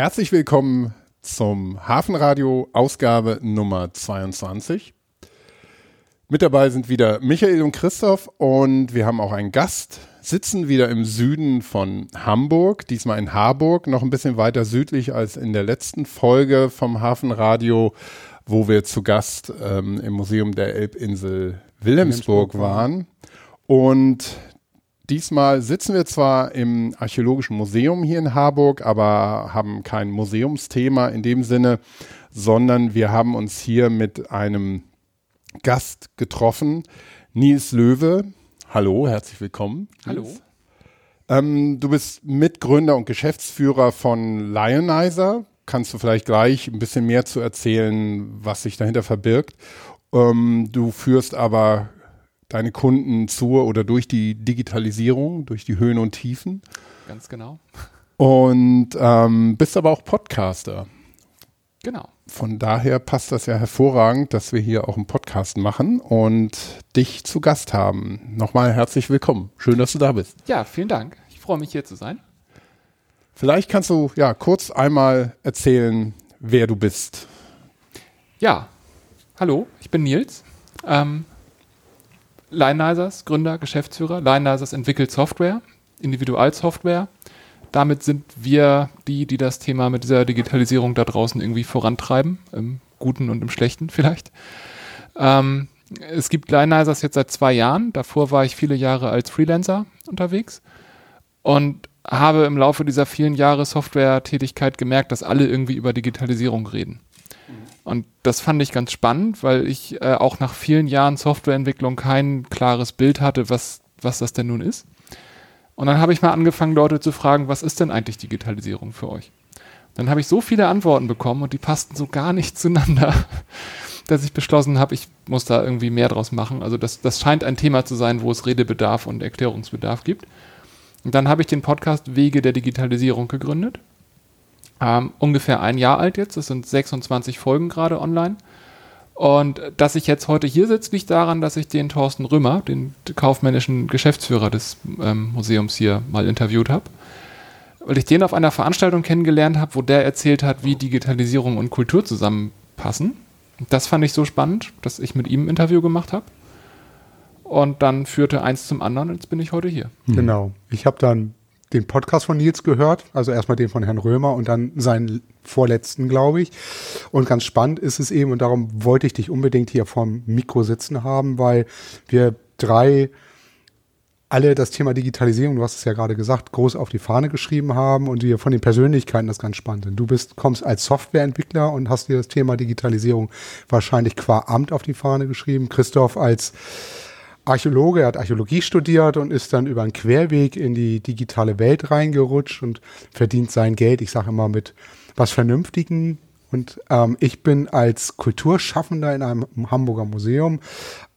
Herzlich willkommen zum Hafenradio Ausgabe Nummer 22. Mit dabei sind wieder Michael und Christoph und wir haben auch einen Gast, sitzen wieder im Süden von Hamburg, diesmal in Harburg, noch ein bisschen weiter südlich als in der letzten Folge vom Hafenradio, wo wir zu Gast ähm, im Museum der Elbinsel Wilhelmsburg waren. Und Diesmal sitzen wir zwar im Archäologischen Museum hier in Harburg, aber haben kein Museumsthema in dem Sinne, sondern wir haben uns hier mit einem Gast getroffen, Nils Löwe. Hallo, herzlich willkommen. Hallo. Ähm, du bist Mitgründer und Geschäftsführer von Lionizer. Kannst du vielleicht gleich ein bisschen mehr zu erzählen, was sich dahinter verbirgt? Ähm, du führst aber deine Kunden zur oder durch die Digitalisierung, durch die Höhen und Tiefen. Ganz genau. Und ähm, bist aber auch Podcaster. Genau. Von daher passt das ja hervorragend, dass wir hier auch einen Podcast machen und dich zu Gast haben. Nochmal herzlich willkommen. Schön, dass du da bist. Ja, vielen Dank. Ich freue mich hier zu sein. Vielleicht kannst du ja kurz einmal erzählen, wer du bist. Ja, hallo, ich bin Nils. Ähm, Lionizers, Gründer, Geschäftsführer. Lionizers entwickelt Software, Individualsoftware. Damit sind wir die, die das Thema mit dieser Digitalisierung da draußen irgendwie vorantreiben, im Guten und im Schlechten vielleicht. Ähm, es gibt Lionizers jetzt seit zwei Jahren. Davor war ich viele Jahre als Freelancer unterwegs und habe im Laufe dieser vielen Jahre Software-Tätigkeit gemerkt, dass alle irgendwie über Digitalisierung reden. Und das fand ich ganz spannend, weil ich äh, auch nach vielen Jahren Softwareentwicklung kein klares Bild hatte, was, was das denn nun ist. Und dann habe ich mal angefangen, Leute zu fragen, was ist denn eigentlich Digitalisierung für euch? Dann habe ich so viele Antworten bekommen und die passten so gar nicht zueinander, dass ich beschlossen habe, ich muss da irgendwie mehr draus machen. Also das, das scheint ein Thema zu sein, wo es Redebedarf und Erklärungsbedarf gibt. Und dann habe ich den Podcast Wege der Digitalisierung gegründet ähm, ungefähr ein Jahr alt jetzt. Es sind 26 Folgen gerade online. Und dass ich jetzt heute hier sitze, liegt daran, dass ich den Thorsten Römer, den kaufmännischen Geschäftsführer des ähm, Museums hier, mal interviewt habe. Weil ich den auf einer Veranstaltung kennengelernt habe, wo der erzählt hat, wie Digitalisierung und Kultur zusammenpassen. Das fand ich so spannend, dass ich mit ihm ein Interview gemacht habe. Und dann führte eins zum anderen und jetzt bin ich heute hier. Genau. Ich habe dann den Podcast von Nils gehört, also erstmal den von Herrn Römer und dann seinen vorletzten, glaube ich. Und ganz spannend ist es eben, und darum wollte ich dich unbedingt hier vorm Mikro sitzen haben, weil wir drei alle das Thema Digitalisierung, du hast es ja gerade gesagt, groß auf die Fahne geschrieben haben und wir von den Persönlichkeiten das ganz spannend sind. Du bist, kommst als Softwareentwickler und hast dir das Thema Digitalisierung wahrscheinlich qua Amt auf die Fahne geschrieben. Christoph als Archäologe, er hat Archäologie studiert und ist dann über einen Querweg in die digitale Welt reingerutscht und verdient sein Geld, ich sage immer, mit was Vernünftigen. Und ähm, ich bin als Kulturschaffender in einem Hamburger Museum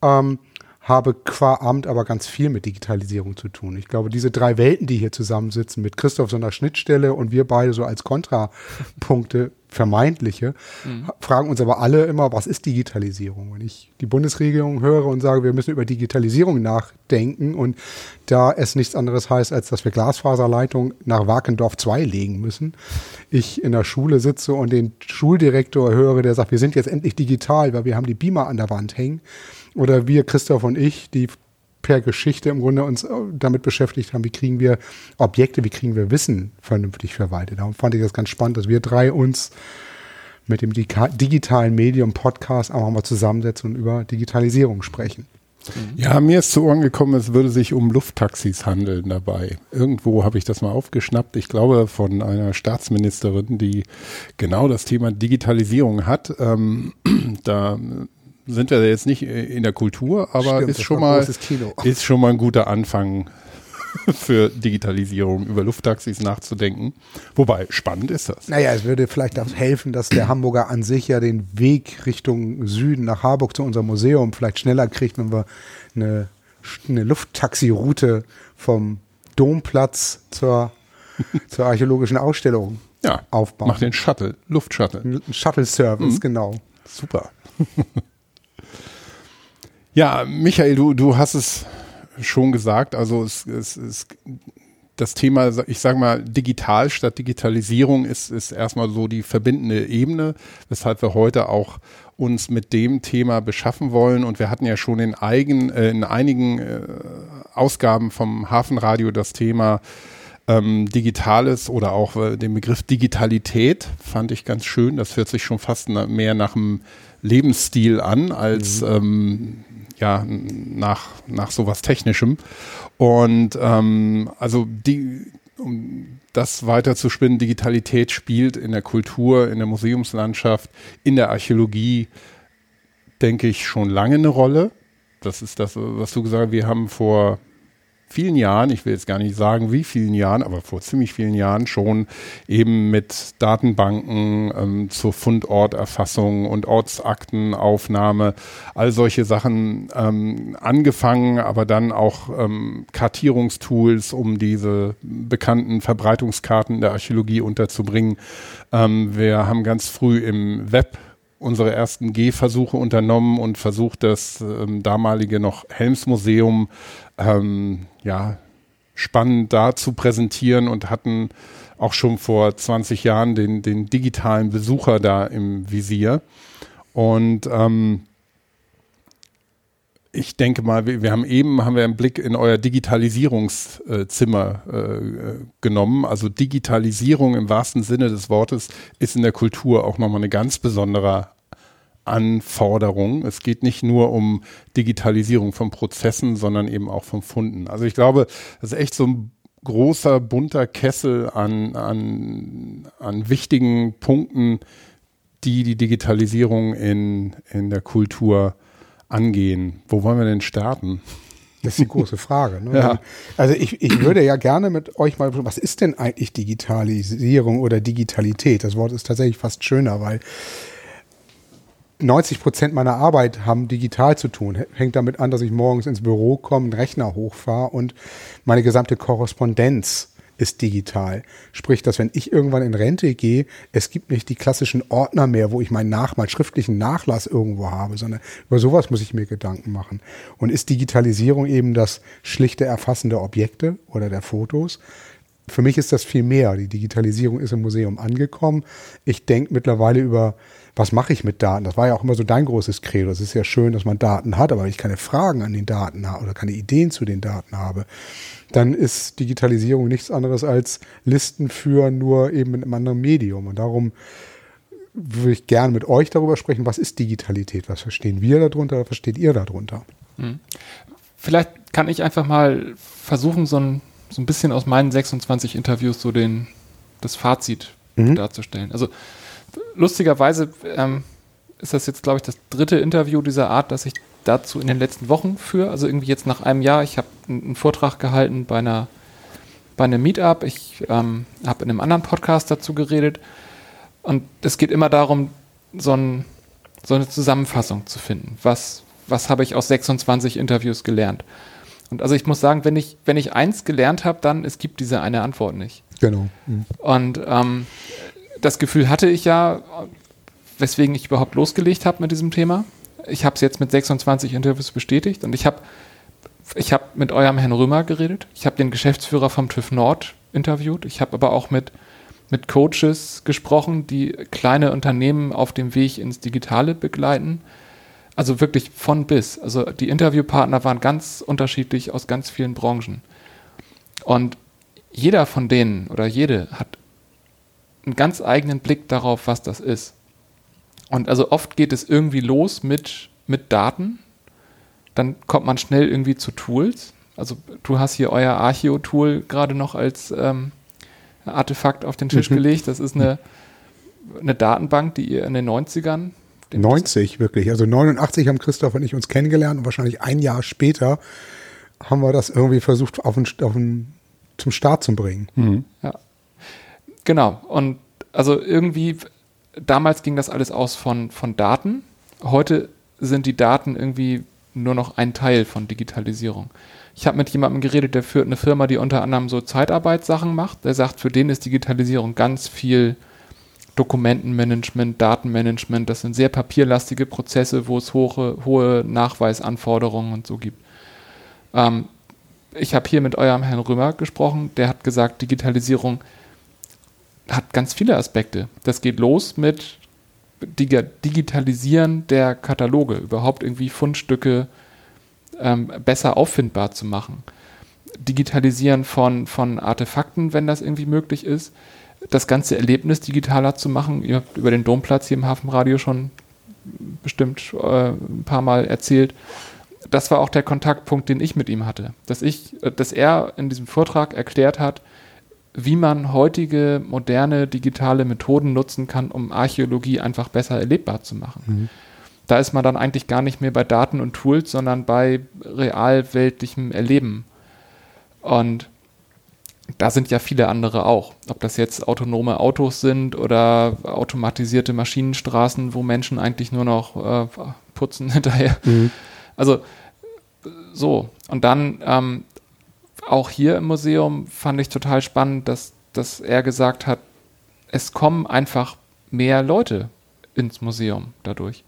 ähm, habe qua Amt aber ganz viel mit Digitalisierung zu tun. Ich glaube, diese drei Welten, die hier zusammensitzen, mit Christoph so einer Schnittstelle und wir beide so als Kontrapunkte, vermeintliche, mhm. fragen uns aber alle immer, was ist Digitalisierung? Wenn ich die Bundesregierung höre und sage, wir müssen über Digitalisierung nachdenken und da es nichts anderes heißt, als dass wir Glasfaserleitung nach Wakendorf 2 legen müssen, ich in der Schule sitze und den Schuldirektor höre, der sagt, wir sind jetzt endlich digital, weil wir haben die Beamer an der Wand hängen oder wir, Christoph und ich, die per Geschichte im Grunde uns äh, damit beschäftigt haben, wie kriegen wir Objekte, wie kriegen wir Wissen vernünftig verwaltet. Darum fand ich das ganz spannend, dass wir drei uns mit dem digitalen Medium Podcast auch mal zusammensetzen und über Digitalisierung sprechen. Ja, mir ist zu Ohren gekommen, es würde sich um Lufttaxis handeln dabei. Irgendwo habe ich das mal aufgeschnappt. Ich glaube von einer Staatsministerin, die genau das Thema Digitalisierung hat. Ähm, da sind wir jetzt nicht in der Kultur, aber Stimmt, ist schon mal ist schon mal ein guter Anfang für Digitalisierung über Lufttaxis nachzudenken. Wobei spannend ist das. Naja, es würde vielleicht auch helfen, dass der Hamburger an sich ja den Weg Richtung Süden nach Harburg zu unserem Museum vielleicht schneller kriegt, wenn wir eine, eine Lufttaxi-Route vom Domplatz zur, zur archäologischen Ausstellung ja, aufbauen. Mach den Shuttle, Luftshuttle. Shuttle-Service, mhm. genau. Super. Ja, Michael, du, du hast es schon gesagt, also es, es, es das Thema, ich sage mal, digital statt Digitalisierung ist, ist erstmal so die verbindende Ebene, weshalb wir heute auch uns mit dem Thema beschaffen wollen. Und wir hatten ja schon in, eigen, äh, in einigen äh, Ausgaben vom Hafenradio das Thema ähm, Digitales oder auch äh, den Begriff Digitalität fand ich ganz schön. Das hört sich schon fast na, mehr nach einem Lebensstil an als mhm. ähm, ja nach nach sowas Technischem. Und ähm, also die um das weiter zu spinnen, Digitalität spielt in der Kultur, in der Museumslandschaft, in der Archäologie, denke ich, schon lange eine Rolle. Das ist das, was du gesagt hast. Wir haben vor vielen Jahren, ich will jetzt gar nicht sagen wie vielen Jahren, aber vor ziemlich vielen Jahren schon eben mit Datenbanken ähm, zur Fundorterfassung und Ortsaktenaufnahme, all solche Sachen ähm, angefangen, aber dann auch ähm, Kartierungstools, um diese bekannten Verbreitungskarten der Archäologie unterzubringen. Ähm, wir haben ganz früh im Web unsere ersten Gehversuche unternommen und versucht, das ähm, damalige noch Helmsmuseum ähm, ja, spannend da zu präsentieren und hatten auch schon vor 20 Jahren den, den digitalen Besucher da im Visier. Und ähm, ich denke mal, wir, wir, haben eben haben wir einen Blick in euer Digitalisierungszimmer äh, genommen. Also Digitalisierung im wahrsten Sinne des Wortes ist in der Kultur auch nochmal eine ganz besondere Anforderungen. Es geht nicht nur um Digitalisierung von Prozessen, sondern eben auch von Funden. Also ich glaube, das ist echt so ein großer, bunter Kessel an, an, an wichtigen Punkten, die die Digitalisierung in, in der Kultur angehen. Wo wollen wir denn starten? Das ist die große Frage. Ne? Ja. Also ich, ich würde ja gerne mit euch mal, was ist denn eigentlich Digitalisierung oder Digitalität? Das Wort ist tatsächlich fast schöner, weil 90 Prozent meiner Arbeit haben digital zu tun. Hängt damit an, dass ich morgens ins Büro komme, einen Rechner hochfahre und meine gesamte Korrespondenz ist digital. Sprich, dass wenn ich irgendwann in Rente gehe, es gibt nicht die klassischen Ordner mehr, wo ich meinen Nach meinen schriftlichen Nachlass irgendwo habe, sondern über sowas muss ich mir Gedanken machen. Und ist Digitalisierung eben das schlichte Erfassen der Objekte oder der Fotos? Für mich ist das viel mehr. Die Digitalisierung ist im Museum angekommen. Ich denke mittlerweile über was mache ich mit Daten? Das war ja auch immer so dein großes Credo. Es ist ja schön, dass man Daten hat, aber wenn ich keine Fragen an den Daten habe oder keine Ideen zu den Daten habe, dann ist Digitalisierung nichts anderes als Listen führen, nur eben mit einem anderen Medium. Und darum würde ich gerne mit euch darüber sprechen, was ist Digitalität? Was verstehen wir darunter, was versteht ihr darunter? Hm. Vielleicht kann ich einfach mal versuchen, so ein, so ein bisschen aus meinen 26 Interviews so den, das Fazit mhm. darzustellen. Also lustigerweise ähm, ist das jetzt, glaube ich, das dritte Interview dieser Art, das ich dazu in den letzten Wochen führe. Also irgendwie jetzt nach einem Jahr. Ich habe einen Vortrag gehalten bei einer bei einem Meetup. Ich ähm, habe in einem anderen Podcast dazu geredet. Und es geht immer darum, so, ein, so eine Zusammenfassung zu finden. Was, was habe ich aus 26 Interviews gelernt? Und also ich muss sagen, wenn ich, wenn ich eins gelernt habe, dann es gibt diese eine Antwort nicht. Genau. Mhm. Und ähm, das Gefühl hatte ich ja, weswegen ich überhaupt losgelegt habe mit diesem Thema. Ich habe es jetzt mit 26 Interviews bestätigt und ich habe ich hab mit eurem Herrn Römer geredet. Ich habe den Geschäftsführer vom TÜV Nord interviewt. Ich habe aber auch mit, mit Coaches gesprochen, die kleine Unternehmen auf dem Weg ins Digitale begleiten. Also wirklich von bis. Also die Interviewpartner waren ganz unterschiedlich aus ganz vielen Branchen. Und jeder von denen oder jede hat einen ganz eigenen Blick darauf, was das ist. Und also oft geht es irgendwie los mit, mit Daten. Dann kommt man schnell irgendwie zu Tools. Also du hast hier euer Archeo-Tool gerade noch als ähm, Artefakt auf den Tisch mhm. gelegt. Das ist eine, eine Datenbank, die ihr in den 90ern 90 wirklich. Also 89 haben Christoph und ich uns kennengelernt und wahrscheinlich ein Jahr später haben wir das irgendwie versucht auf den, auf den, zum Start zu bringen. Mhm. Ja. Genau. Und also irgendwie, damals ging das alles aus von, von Daten. Heute sind die Daten irgendwie nur noch ein Teil von Digitalisierung. Ich habe mit jemandem geredet, der führt eine Firma, die unter anderem so Zeitarbeitssachen macht. Der sagt, für den ist Digitalisierung ganz viel Dokumentenmanagement, Datenmanagement. Das sind sehr papierlastige Prozesse, wo es hohe, hohe Nachweisanforderungen und so gibt. Ähm, ich habe hier mit eurem Herrn Römer gesprochen, der hat gesagt, Digitalisierung hat ganz viele Aspekte. Das geht los mit Dig Digitalisieren der Kataloge, überhaupt irgendwie Fundstücke ähm, besser auffindbar zu machen. Digitalisieren von, von Artefakten, wenn das irgendwie möglich ist. Das ganze Erlebnis digitaler zu machen. Ihr habt über den Domplatz hier im Hafenradio schon bestimmt äh, ein paar Mal erzählt. Das war auch der Kontaktpunkt, den ich mit ihm hatte. Dass ich, äh, dass er in diesem Vortrag erklärt hat, wie man heutige moderne digitale Methoden nutzen kann, um Archäologie einfach besser erlebbar zu machen. Mhm. Da ist man dann eigentlich gar nicht mehr bei Daten und Tools, sondern bei realweltlichem Erleben. Und da sind ja viele andere auch. Ob das jetzt autonome Autos sind oder automatisierte Maschinenstraßen, wo Menschen eigentlich nur noch äh, putzen hinterher. Mhm. Also so. Und dann ähm, auch hier im Museum fand ich total spannend, dass, dass er gesagt hat, es kommen einfach mehr Leute ins Museum dadurch.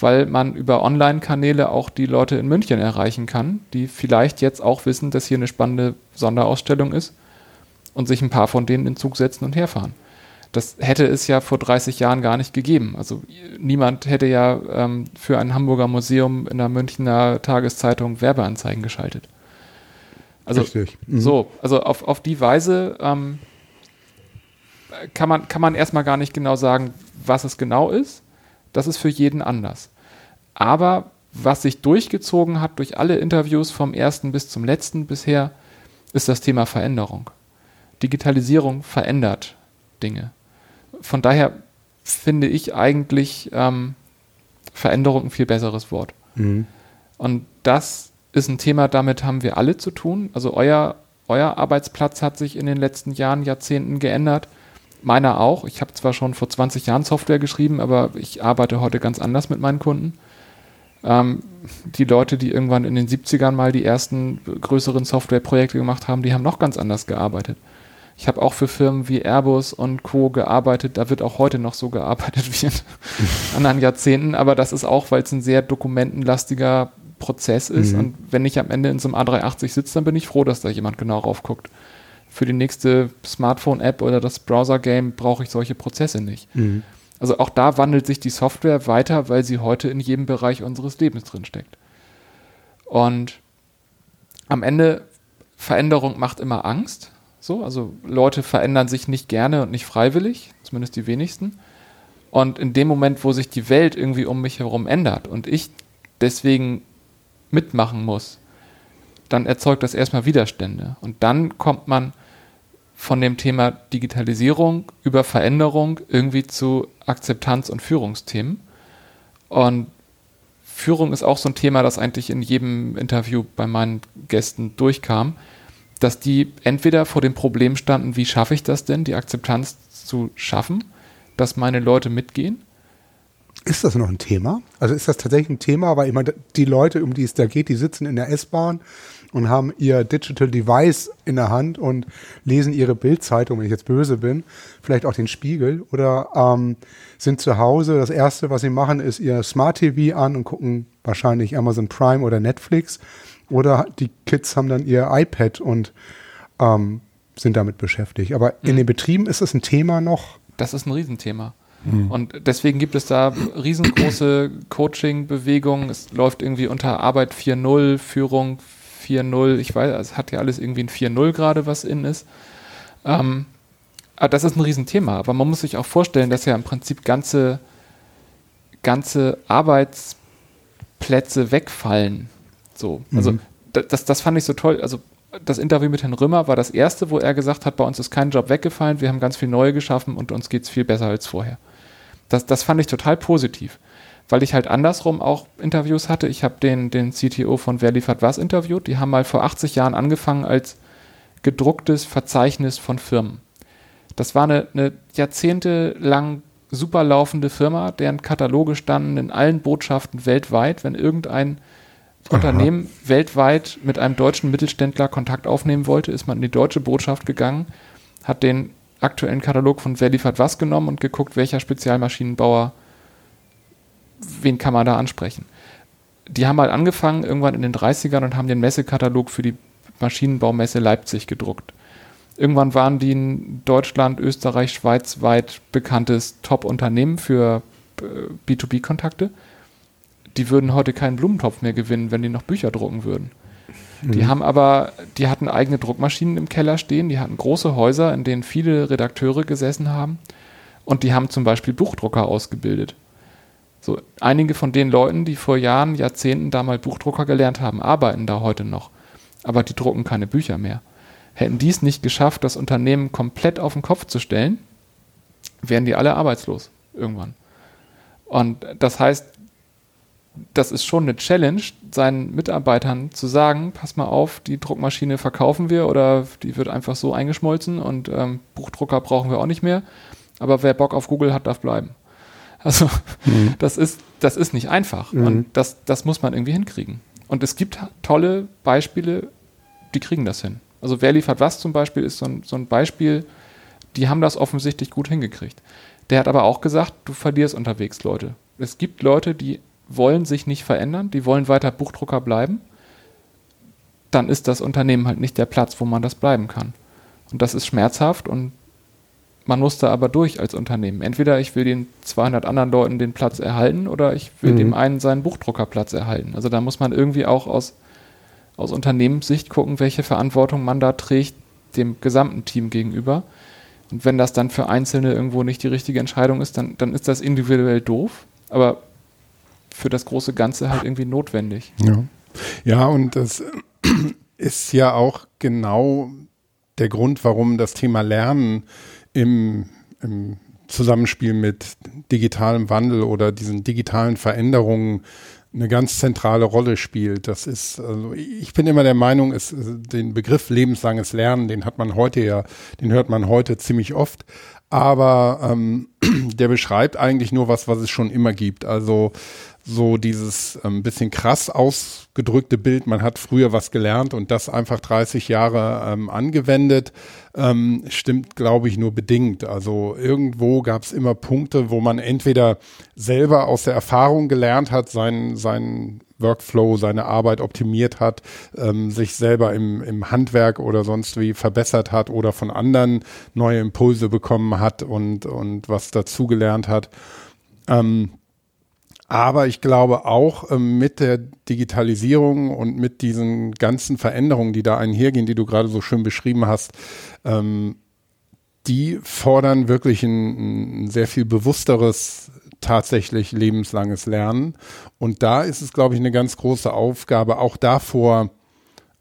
Weil man über Online-Kanäle auch die Leute in München erreichen kann, die vielleicht jetzt auch wissen, dass hier eine spannende Sonderausstellung ist und sich ein paar von denen in Zug setzen und herfahren. Das hätte es ja vor 30 Jahren gar nicht gegeben. Also niemand hätte ja ähm, für ein Hamburger Museum in der Münchner Tageszeitung Werbeanzeigen geschaltet. Also mhm. so, also auf, auf die Weise ähm, kann man, kann man erstmal gar nicht genau sagen, was es genau ist. Das ist für jeden anders. Aber was sich durchgezogen hat durch alle Interviews vom ersten bis zum letzten bisher, ist das Thema Veränderung. Digitalisierung verändert Dinge. Von daher finde ich eigentlich ähm, Veränderung ein viel besseres Wort. Mhm. Und das ist ein Thema, damit haben wir alle zu tun. Also euer, euer Arbeitsplatz hat sich in den letzten Jahren, Jahrzehnten geändert. Meiner auch. Ich habe zwar schon vor 20 Jahren Software geschrieben, aber ich arbeite heute ganz anders mit meinen Kunden. Ähm, die Leute, die irgendwann in den 70ern mal die ersten größeren Softwareprojekte gemacht haben, die haben noch ganz anders gearbeitet. Ich habe auch für Firmen wie Airbus und Co. gearbeitet. Da wird auch heute noch so gearbeitet wie in anderen Jahrzehnten. Aber das ist auch, weil es ein sehr dokumentenlastiger Prozess ist. Mhm. Und wenn ich am Ende in so einem A380 sitze, dann bin ich froh, dass da jemand genau raufguckt. Für die nächste Smartphone-App oder das Browser-Game brauche ich solche Prozesse nicht. Mhm. Also auch da wandelt sich die Software weiter, weil sie heute in jedem Bereich unseres Lebens drinsteckt. Und am Ende, Veränderung macht immer Angst. So, also Leute verändern sich nicht gerne und nicht freiwillig, zumindest die wenigsten. Und in dem Moment, wo sich die Welt irgendwie um mich herum ändert und ich deswegen mitmachen muss, dann erzeugt das erstmal Widerstände. Und dann kommt man von dem Thema Digitalisierung über Veränderung irgendwie zu Akzeptanz und Führungsthemen. Und Führung ist auch so ein Thema, das eigentlich in jedem Interview bei meinen Gästen durchkam, dass die entweder vor dem Problem standen, wie schaffe ich das denn, die Akzeptanz zu schaffen, dass meine Leute mitgehen, ist das noch ein Thema? Also ist das tatsächlich ein Thema? Weil meine, die Leute, um die es da geht, die sitzen in der S-Bahn und haben ihr Digital Device in der Hand und lesen ihre Bildzeitung, wenn ich jetzt böse bin, vielleicht auch den Spiegel oder ähm, sind zu Hause. Das erste, was sie machen, ist ihr Smart TV an und gucken wahrscheinlich Amazon Prime oder Netflix. Oder die Kids haben dann ihr iPad und ähm, sind damit beschäftigt. Aber mhm. in den Betrieben ist es ein Thema noch. Das ist ein Riesenthema. Mhm. Und deswegen gibt es da riesengroße Coaching-Bewegungen. Es läuft irgendwie unter Arbeit 4.0, Führung 4.0. Ich weiß, es hat ja alles irgendwie ein 4.0 gerade, was in ist. Ähm, aber das ist ein Riesenthema. Aber man muss sich auch vorstellen, dass ja im Prinzip ganze, ganze Arbeitsplätze wegfallen. So. Also mhm. das, das fand ich so toll. Also das Interview mit Herrn Römer war das erste, wo er gesagt hat, bei uns ist kein Job weggefallen, wir haben ganz viel neue geschaffen und uns geht es viel besser als vorher. Das, das fand ich total positiv, weil ich halt andersrum auch Interviews hatte. Ich habe den, den CTO von Wer liefert was interviewt. Die haben mal vor 80 Jahren angefangen als gedrucktes Verzeichnis von Firmen. Das war eine, eine jahrzehntelang super laufende Firma, deren Kataloge standen in allen Botschaften weltweit. Wenn irgendein Aha. Unternehmen weltweit mit einem deutschen Mittelständler Kontakt aufnehmen wollte, ist man in die deutsche Botschaft gegangen, hat den aktuellen Katalog von Wer liefert was genommen und geguckt, welcher Spezialmaschinenbauer, wen kann man da ansprechen. Die haben halt angefangen irgendwann in den 30ern und haben den Messekatalog für die Maschinenbaumesse Leipzig gedruckt. Irgendwann waren die in Deutschland, Österreich, Schweiz weit bekanntes Top-Unternehmen für äh, B2B-Kontakte. Die würden heute keinen Blumentopf mehr gewinnen, wenn die noch Bücher drucken würden. Mhm. Die haben aber, die hatten eigene Druckmaschinen im Keller stehen, die hatten große Häuser, in denen viele Redakteure gesessen haben und die haben zum Beispiel Buchdrucker ausgebildet. So, einige von den Leuten, die vor Jahren, Jahrzehnten da mal Buchdrucker gelernt haben, arbeiten da heute noch. Aber die drucken keine Bücher mehr hätten die es nicht geschafft, das Unternehmen komplett auf den Kopf zu stellen, wären die alle arbeitslos irgendwann. Und das heißt, das ist schon eine Challenge, seinen Mitarbeitern zu sagen, pass mal auf, die Druckmaschine verkaufen wir oder die wird einfach so eingeschmolzen und ähm, Buchdrucker brauchen wir auch nicht mehr. Aber wer Bock auf Google hat, darf bleiben. Also mhm. das, ist, das ist nicht einfach. Mhm. Und das, das muss man irgendwie hinkriegen. Und es gibt tolle Beispiele, die kriegen das hin. Also wer liefert was zum Beispiel ist so ein, so ein Beispiel, die haben das offensichtlich gut hingekriegt. Der hat aber auch gesagt, du verlierst unterwegs Leute. Es gibt Leute, die wollen sich nicht verändern, die wollen weiter Buchdrucker bleiben. Dann ist das Unternehmen halt nicht der Platz, wo man das bleiben kann. Und das ist schmerzhaft und man muss da aber durch als Unternehmen. Entweder ich will den 200 anderen Leuten den Platz erhalten oder ich will mhm. dem einen seinen Buchdruckerplatz erhalten. Also da muss man irgendwie auch aus aus Unternehmenssicht gucken, welche Verantwortung man da trägt dem gesamten Team gegenüber. Und wenn das dann für Einzelne irgendwo nicht die richtige Entscheidung ist, dann, dann ist das individuell doof, aber für das große Ganze halt irgendwie notwendig. Ja, ja und das ist ja auch genau der Grund, warum das Thema Lernen im, im Zusammenspiel mit digitalem Wandel oder diesen digitalen Veränderungen eine ganz zentrale Rolle spielt. Das ist, also ich bin immer der Meinung, es, den Begriff lebenslanges Lernen, den hat man heute ja, den hört man heute ziemlich oft. Aber ähm, der beschreibt eigentlich nur was, was es schon immer gibt. Also so dieses ähm, bisschen krass ausgedrückte Bild, man hat früher was gelernt und das einfach 30 Jahre ähm, angewendet, ähm, stimmt, glaube ich, nur bedingt. Also irgendwo gab es immer Punkte, wo man entweder selber aus der Erfahrung gelernt hat, seinen, seinen Workflow, seine Arbeit optimiert hat, ähm, sich selber im, im Handwerk oder sonst wie verbessert hat oder von anderen neue Impulse bekommen hat und, und was dazugelernt hat. Ähm, aber ich glaube auch ähm, mit der Digitalisierung und mit diesen ganzen Veränderungen, die da einhergehen, die du gerade so schön beschrieben hast, ähm, die fordern wirklich ein, ein sehr viel bewussteres tatsächlich lebenslanges Lernen. Und da ist es, glaube ich, eine ganz große Aufgabe, auch davor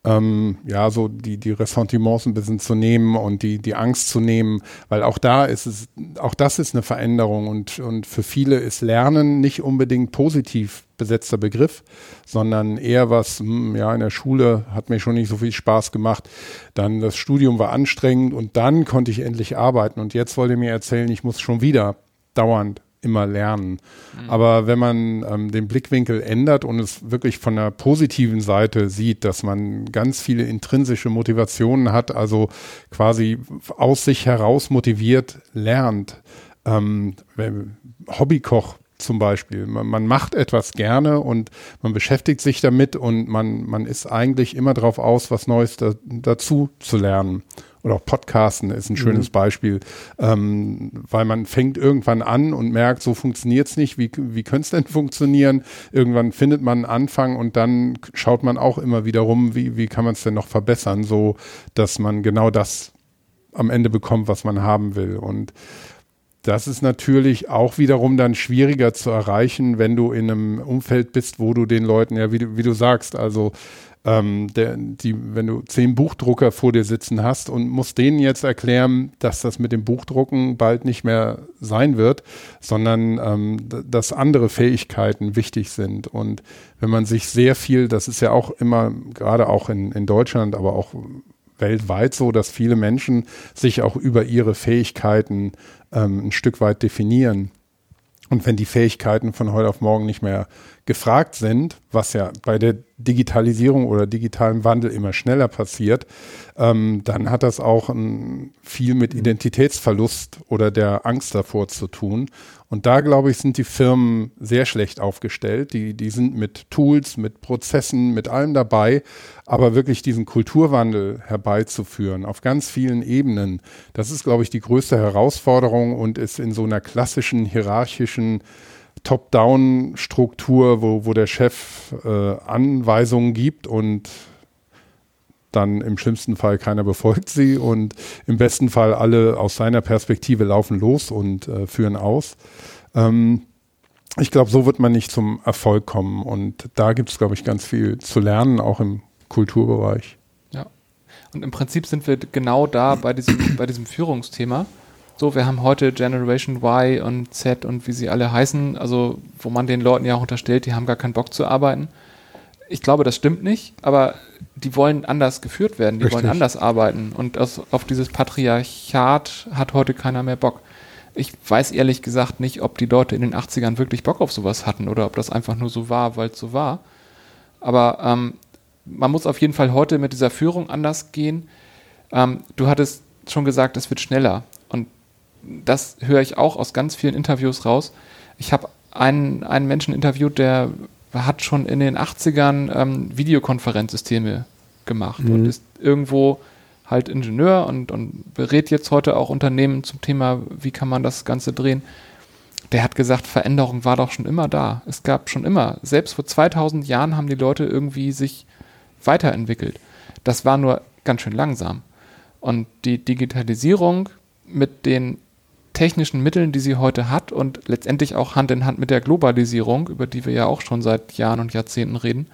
ähm, ja, so die, die Ressentiments ein bisschen zu nehmen und die, die Angst zu nehmen, weil auch da ist es, auch das ist eine Veränderung und, und für viele ist Lernen nicht unbedingt positiv besetzter Begriff, sondern eher was, hm, ja, in der Schule hat mir schon nicht so viel Spaß gemacht, dann das Studium war anstrengend und dann konnte ich endlich arbeiten und jetzt wollte mir erzählen, ich muss schon wieder dauernd immer lernen. Mhm. Aber wenn man ähm, den Blickwinkel ändert und es wirklich von der positiven Seite sieht, dass man ganz viele intrinsische Motivationen hat, also quasi aus sich heraus motiviert lernt, ähm, Hobbykoch zum Beispiel. Man, man, macht etwas gerne und man beschäftigt sich damit und man, man ist eigentlich immer darauf aus, was Neues da, dazu zu lernen oder auch Podcasten ist ein schönes mhm. Beispiel, ähm, weil man fängt irgendwann an und merkt, so funktioniert es nicht, wie, wie könnte es denn funktionieren? Irgendwann findet man einen Anfang und dann schaut man auch immer wieder rum, wie, wie kann man es denn noch verbessern, so dass man genau das am Ende bekommt, was man haben will. Und das ist natürlich auch wiederum dann schwieriger zu erreichen, wenn du in einem Umfeld bist, wo du den Leuten, ja, wie du, wie du sagst, also ähm, der, die, wenn du zehn Buchdrucker vor dir sitzen hast und musst denen jetzt erklären, dass das mit dem Buchdrucken bald nicht mehr sein wird, sondern ähm, dass andere Fähigkeiten wichtig sind. Und wenn man sich sehr viel, das ist ja auch immer, gerade auch in, in Deutschland, aber auch weltweit so, dass viele Menschen sich auch über ihre Fähigkeiten ähm, ein Stück weit definieren. Und wenn die Fähigkeiten von heute auf morgen nicht mehr gefragt sind, was ja bei der Digitalisierung oder digitalen Wandel immer schneller passiert, ähm, dann hat das auch ein, viel mit Identitätsverlust oder der Angst davor zu tun. Und da, glaube ich, sind die Firmen sehr schlecht aufgestellt. Die, die sind mit Tools, mit Prozessen, mit allem dabei, aber wirklich diesen Kulturwandel herbeizuführen auf ganz vielen Ebenen, das ist, glaube ich, die größte Herausforderung und ist in so einer klassischen hierarchischen Top-Down-Struktur, wo, wo der Chef äh, Anweisungen gibt und dann im schlimmsten Fall keiner befolgt sie und im besten Fall alle aus seiner Perspektive laufen los und äh, führen aus. Ähm, ich glaube, so wird man nicht zum Erfolg kommen und da gibt es, glaube ich, ganz viel zu lernen, auch im Kulturbereich. Ja. Und im Prinzip sind wir genau da bei diesem, bei diesem Führungsthema. So, wir haben heute Generation Y und Z und wie sie alle heißen, also wo man den Leuten ja auch unterstellt, die haben gar keinen Bock zu arbeiten. Ich glaube, das stimmt nicht, aber die wollen anders geführt werden, die Richtig. wollen anders arbeiten. Und aus, auf dieses Patriarchat hat heute keiner mehr Bock. Ich weiß ehrlich gesagt nicht, ob die Leute in den 80ern wirklich Bock auf sowas hatten oder ob das einfach nur so war, weil es so war. Aber ähm, man muss auf jeden Fall heute mit dieser Führung anders gehen. Ähm, du hattest schon gesagt, es wird schneller. Und das höre ich auch aus ganz vielen Interviews raus. Ich habe einen, einen Menschen interviewt, der hat schon in den 80ern ähm, Videokonferenzsysteme gemacht mhm. und ist irgendwo halt Ingenieur und, und berät jetzt heute auch Unternehmen zum Thema, wie kann man das Ganze drehen. Der hat gesagt, Veränderung war doch schon immer da. Es gab schon immer, selbst vor 2000 Jahren haben die Leute irgendwie sich weiterentwickelt. Das war nur ganz schön langsam. Und die Digitalisierung mit den technischen Mitteln, die sie heute hat und letztendlich auch Hand in Hand mit der Globalisierung, über die wir ja auch schon seit Jahren und Jahrzehnten reden,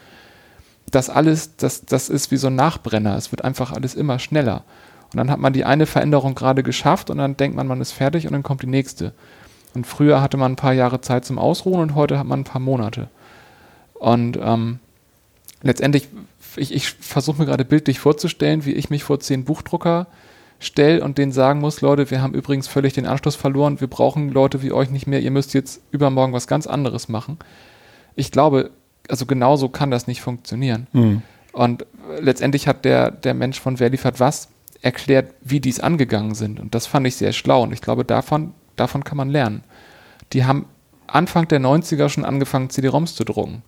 das alles, das, das ist wie so ein Nachbrenner. Es wird einfach alles immer schneller. Und dann hat man die eine Veränderung gerade geschafft und dann denkt man, man ist fertig und dann kommt die nächste. Und früher hatte man ein paar Jahre Zeit zum Ausruhen und heute hat man ein paar Monate. Und ähm, letztendlich, ich, ich versuche mir gerade bildlich vorzustellen, wie ich mich vor zehn Buchdrucker stelle und denen sagen muss, Leute, wir haben übrigens völlig den Anschluss verloren, wir brauchen Leute wie euch nicht mehr, ihr müsst jetzt übermorgen was ganz anderes machen. Ich glaube, also genauso kann das nicht funktionieren. Mhm. Und letztendlich hat der, der Mensch von Wer liefert was erklärt, wie die es angegangen sind. Und das fand ich sehr schlau. Und ich glaube, davon, davon kann man lernen. Die haben Anfang der 90er schon angefangen, CD-ROMs zu drucken.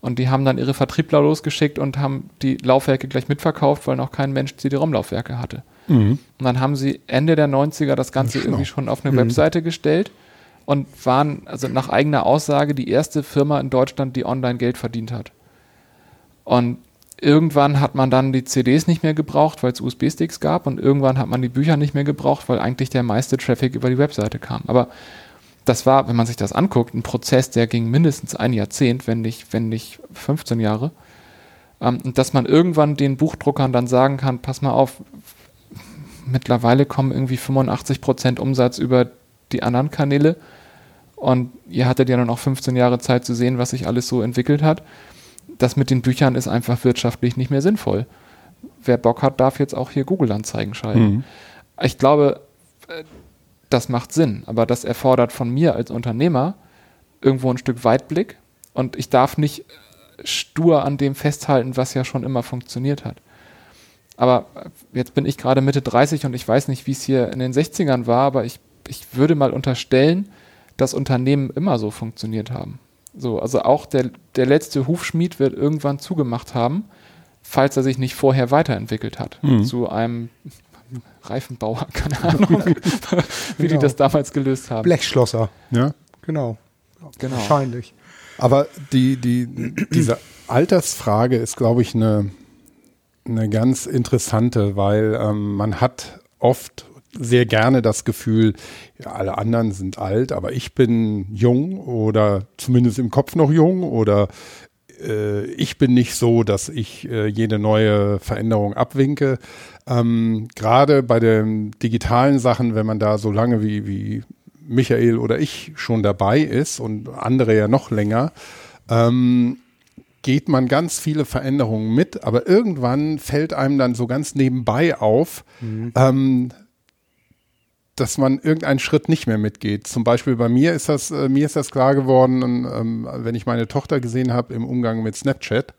Und die haben dann ihre Vertriebler losgeschickt und haben die Laufwerke gleich mitverkauft, weil noch kein Mensch CD-ROM-Laufwerke hatte. Mhm. Und dann haben sie Ende der 90er das Ganze das irgendwie schon auf eine mhm. Webseite gestellt und waren, also nach eigener Aussage, die erste Firma in Deutschland, die online Geld verdient hat. Und irgendwann hat man dann die CDs nicht mehr gebraucht, weil es USB-Sticks gab und irgendwann hat man die Bücher nicht mehr gebraucht, weil eigentlich der meiste Traffic über die Webseite kam. Aber das war, wenn man sich das anguckt, ein Prozess, der ging mindestens ein Jahrzehnt, wenn nicht, wenn nicht 15 Jahre. Ähm, und dass man irgendwann den Buchdruckern dann sagen kann, pass mal auf, mittlerweile kommen irgendwie 85 Prozent Umsatz über die anderen Kanäle. Und ihr hattet ja dann auch 15 Jahre Zeit zu sehen, was sich alles so entwickelt hat. Das mit den Büchern ist einfach wirtschaftlich nicht mehr sinnvoll. Wer Bock hat, darf jetzt auch hier Google-Anzeigen schalten. Mhm. Ich glaube, äh, das macht Sinn, aber das erfordert von mir als Unternehmer irgendwo ein Stück Weitblick und ich darf nicht stur an dem festhalten, was ja schon immer funktioniert hat. Aber jetzt bin ich gerade Mitte 30 und ich weiß nicht, wie es hier in den 60ern war, aber ich, ich würde mal unterstellen, dass Unternehmen immer so funktioniert haben. So, also auch der, der letzte Hufschmied wird irgendwann zugemacht haben, falls er sich nicht vorher weiterentwickelt hat. Mhm. Zu einem Reifenbauer, keine Ahnung, wie genau. die das damals gelöst haben. Blechschlosser. Ja. Genau. genau. Wahrscheinlich. Aber die, die, diese Altersfrage ist, glaube ich, eine, eine ganz interessante, weil ähm, man hat oft sehr gerne das Gefühl, ja, alle anderen sind alt, aber ich bin jung oder zumindest im Kopf noch jung oder äh, ich bin nicht so, dass ich äh, jede neue Veränderung abwinke. Ähm, Gerade bei den digitalen Sachen, wenn man da so lange wie, wie Michael oder ich schon dabei ist und andere ja noch länger, ähm, geht man ganz viele Veränderungen mit, aber irgendwann fällt einem dann so ganz nebenbei auf, mhm. ähm, dass man irgendeinen Schritt nicht mehr mitgeht. Zum Beispiel bei mir ist das, äh, mir ist das klar geworden, ähm, wenn ich meine Tochter gesehen habe im Umgang mit Snapchat.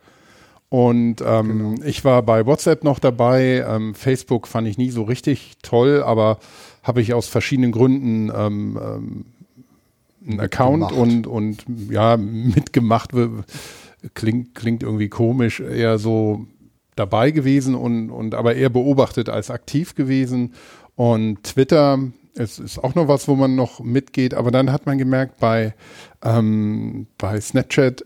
Und ähm, genau. ich war bei WhatsApp noch dabei. Ähm, Facebook fand ich nie so richtig toll, aber habe ich aus verschiedenen Gründen ähm, ähm, einen Account und, und ja, mitgemacht. Klingt, klingt irgendwie komisch, eher so dabei gewesen und, und aber eher beobachtet als aktiv gewesen. Und Twitter es ist auch noch was, wo man noch mitgeht, aber dann hat man gemerkt, bei, ähm, bei Snapchat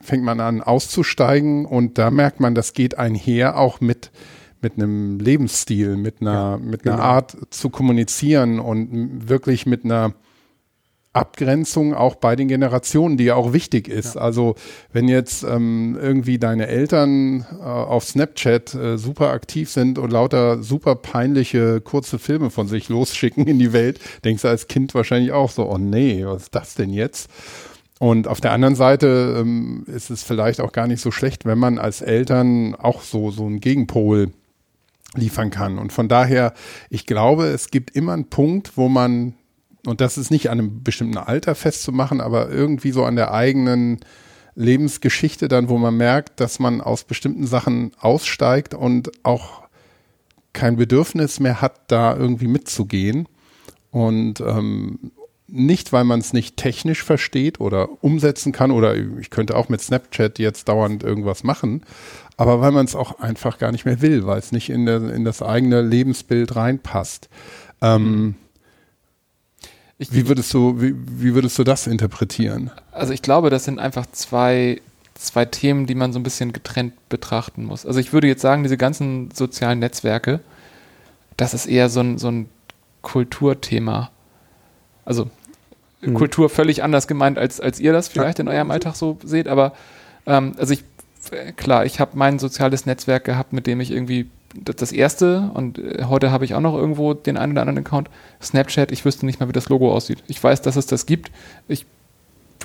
fängt man an auszusteigen und da merkt man, das geht einher auch mit, mit einem Lebensstil, mit einer, ja, mit einer genau. Art zu kommunizieren und wirklich mit einer Abgrenzung auch bei den Generationen, die ja auch wichtig ist. Ja. Also wenn jetzt ähm, irgendwie deine Eltern äh, auf Snapchat äh, super aktiv sind und lauter super peinliche kurze Filme von sich losschicken in die Welt, denkst du als Kind wahrscheinlich auch so, oh nee, was ist das denn jetzt? Und auf der anderen Seite ähm, ist es vielleicht auch gar nicht so schlecht, wenn man als Eltern auch so, so einen Gegenpol liefern kann. Und von daher, ich glaube, es gibt immer einen Punkt, wo man und das ist nicht an einem bestimmten Alter festzumachen, aber irgendwie so an der eigenen Lebensgeschichte dann, wo man merkt, dass man aus bestimmten Sachen aussteigt und auch kein Bedürfnis mehr hat, da irgendwie mitzugehen. Und ähm, nicht, weil man es nicht technisch versteht oder umsetzen kann oder ich könnte auch mit Snapchat jetzt dauernd irgendwas machen, aber weil man es auch einfach gar nicht mehr will, weil es nicht in, der, in das eigene Lebensbild reinpasst. Ähm, ich, wie würdest du, wie, wie würdest du das interpretieren? Also ich glaube, das sind einfach zwei, zwei Themen, die man so ein bisschen getrennt betrachten muss. Also ich würde jetzt sagen, diese ganzen sozialen Netzwerke, das ist eher so ein, so ein Kulturthema. Also mhm. Kultur völlig anders gemeint, als, als ihr das vielleicht ja. in eurem Alltag so seht, aber ähm, also ich, klar, ich habe mein soziales Netzwerk gehabt, mit dem ich irgendwie das erste und äh, heute habe ich auch noch irgendwo den einen oder anderen Account. Snapchat, ich wüsste nicht mal, wie das Logo aussieht. Ich weiß, dass es das gibt. Ich,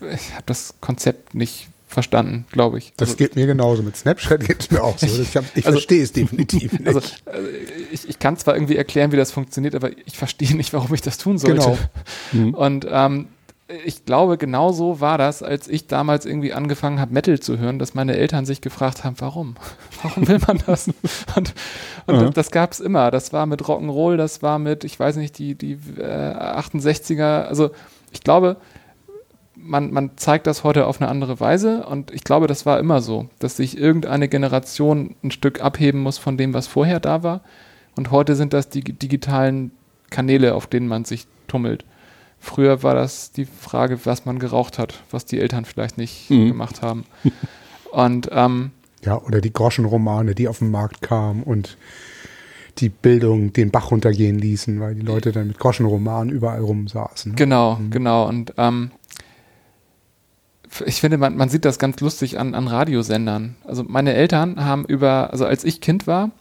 ich habe das Konzept nicht verstanden, glaube ich. Das also, geht mir genauso. Mit Snapchat geht es mir auch so. Ich, hab, ich also, verstehe es definitiv nicht. Also, also ich, ich, kann zwar irgendwie erklären, wie das funktioniert, aber ich verstehe nicht, warum ich das tun sollte. Genau. Mhm. Und ähm, ich glaube, genau so war das, als ich damals irgendwie angefangen habe, Metal zu hören, dass meine Eltern sich gefragt haben, warum? Warum will man das? Und, und ja. das, das gab es immer. Das war mit Rock'n'Roll, das war mit, ich weiß nicht, die, die äh, 68er. Also ich glaube, man, man zeigt das heute auf eine andere Weise und ich glaube, das war immer so, dass sich irgendeine Generation ein Stück abheben muss von dem, was vorher da war. Und heute sind das die digitalen Kanäle, auf denen man sich tummelt. Früher war das die Frage, was man geraucht hat, was die Eltern vielleicht nicht mhm. gemacht haben. Und ähm, ja, oder die Groschenromane, die auf den Markt kamen und die Bildung den Bach runtergehen ließen, weil die Leute dann mit Groschenromanen überall rumsaßen. Ne? Genau, mhm. genau. Und ähm, ich finde, man, man sieht das ganz lustig an, an Radiosendern. Also meine Eltern haben über, also als ich Kind war,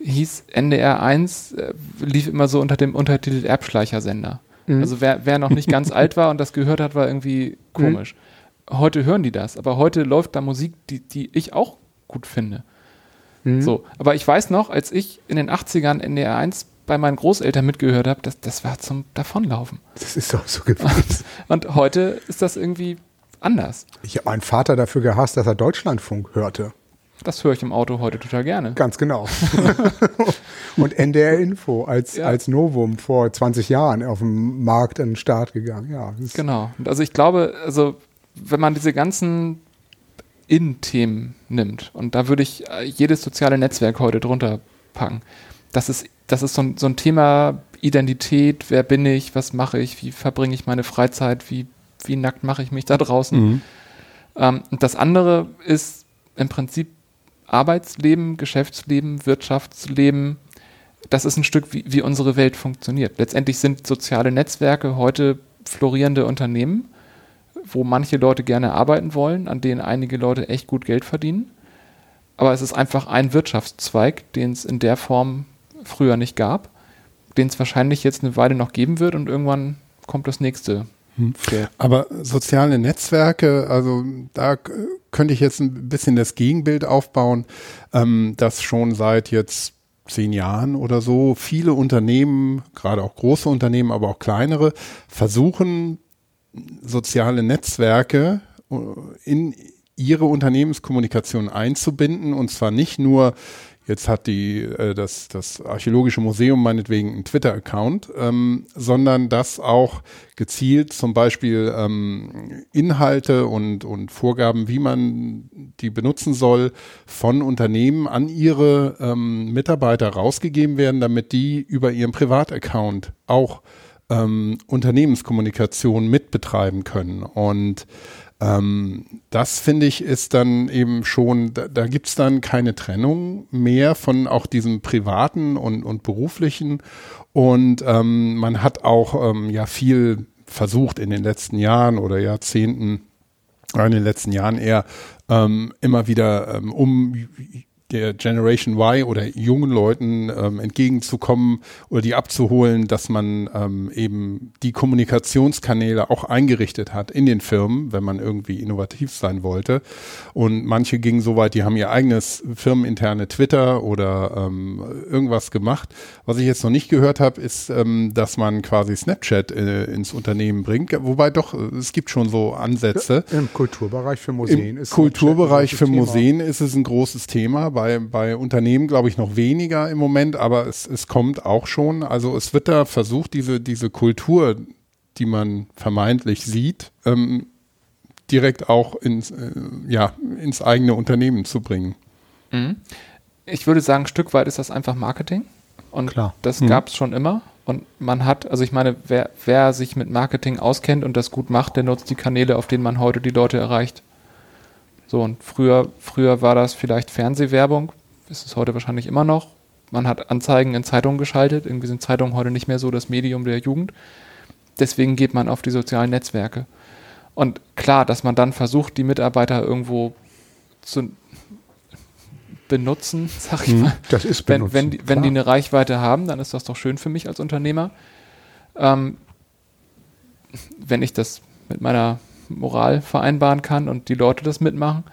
hieß NDR 1, äh, lief immer so unter dem Untertitel Erbschleichersender. Mhm. Also wer, wer noch nicht ganz alt war und das gehört hat, war irgendwie komisch. Mhm. Heute hören die das, aber heute läuft da Musik, die, die ich auch gut finde. Mhm. So, aber ich weiß noch, als ich in den 80ern NDR 1 bei meinen Großeltern mitgehört habe, das, das war zum Davonlaufen. Das ist doch so gewesen. Und heute ist das irgendwie anders. Ich habe meinen Vater dafür gehasst, dass er Deutschlandfunk hörte. Das höre ich im Auto heute total gerne. Ganz genau. und NDR Info als, ja. als Novum vor 20 Jahren auf dem Markt an den Start gegangen. Ja, genau. Und also ich glaube, also wenn man diese ganzen In-Themen nimmt, und da würde ich äh, jedes soziale Netzwerk heute drunter packen, das ist, das ist so ein, so ein Thema Identität, wer bin ich, was mache ich, wie verbringe ich meine Freizeit, wie, wie nackt mache ich mich da draußen. Mhm. Ähm, und das andere ist im Prinzip Arbeitsleben, Geschäftsleben, Wirtschaftsleben, das ist ein Stück, wie, wie unsere Welt funktioniert. Letztendlich sind soziale Netzwerke heute florierende Unternehmen, wo manche Leute gerne arbeiten wollen, an denen einige Leute echt gut Geld verdienen. Aber es ist einfach ein Wirtschaftszweig, den es in der Form früher nicht gab, den es wahrscheinlich jetzt eine Weile noch geben wird und irgendwann kommt das nächste hm. Aber soziale Netzwerke, also da könnte ich jetzt ein bisschen das Gegenbild aufbauen, ähm, das schon seit jetzt zehn Jahren oder so viele Unternehmen, gerade auch große Unternehmen, aber auch kleinere, versuchen soziale Netzwerke äh, in ihre Unternehmenskommunikation einzubinden. Und zwar nicht nur Jetzt hat die, äh, das, das Archäologische Museum meinetwegen einen Twitter-Account, ähm, sondern das auch gezielt zum Beispiel ähm, Inhalte und, und Vorgaben, wie man die benutzen soll, von Unternehmen an ihre ähm, Mitarbeiter rausgegeben werden, damit die über ihren Privataccount auch ähm, Unternehmenskommunikation mitbetreiben können. Und ähm, das finde ich ist dann eben schon, da, da gibt es dann keine Trennung mehr von auch diesem privaten und, und beruflichen. Und ähm, man hat auch ähm, ja viel versucht in den letzten Jahren oder Jahrzehnten, in den letzten Jahren eher ähm, immer wieder ähm, um der Generation Y oder jungen Leuten ähm, entgegenzukommen oder die abzuholen, dass man ähm, eben die Kommunikationskanäle auch eingerichtet hat in den Firmen, wenn man irgendwie innovativ sein wollte. Und manche gingen so weit, die haben ihr eigenes firmeninterne Twitter oder ähm, irgendwas gemacht. Was ich jetzt noch nicht gehört habe, ist, ähm, dass man quasi Snapchat äh, ins Unternehmen bringt. Wobei doch, es gibt schon so Ansätze. Im Kulturbereich für Museen Im ist Kulturbereich für Museen Thema. ist es ein großes Thema bei, bei Unternehmen, glaube ich, noch weniger im Moment, aber es, es kommt auch schon. Also es wird da versucht, diese, diese Kultur, die man vermeintlich sieht, ähm, direkt auch ins, äh, ja, ins eigene Unternehmen zu bringen. Mhm. Ich würde sagen, ein Stück weit ist das einfach Marketing. Und Klar. das mhm. gab es schon immer. Und man hat, also ich meine, wer, wer sich mit Marketing auskennt und das gut macht, der nutzt die Kanäle, auf denen man heute die Leute erreicht. So, und früher, früher war das vielleicht Fernsehwerbung, ist es heute wahrscheinlich immer noch. Man hat Anzeigen in Zeitungen geschaltet. Irgendwie sind Zeitungen heute nicht mehr so das Medium der Jugend. Deswegen geht man auf die sozialen Netzwerke. Und klar, dass man dann versucht, die Mitarbeiter irgendwo zu benutzen, sag ich hm, mal. Das ist benutzen, wenn, wenn, die, wenn die eine Reichweite haben, dann ist das doch schön für mich als Unternehmer. Ähm, wenn ich das mit meiner Moral vereinbaren kann und die Leute das mitmachen.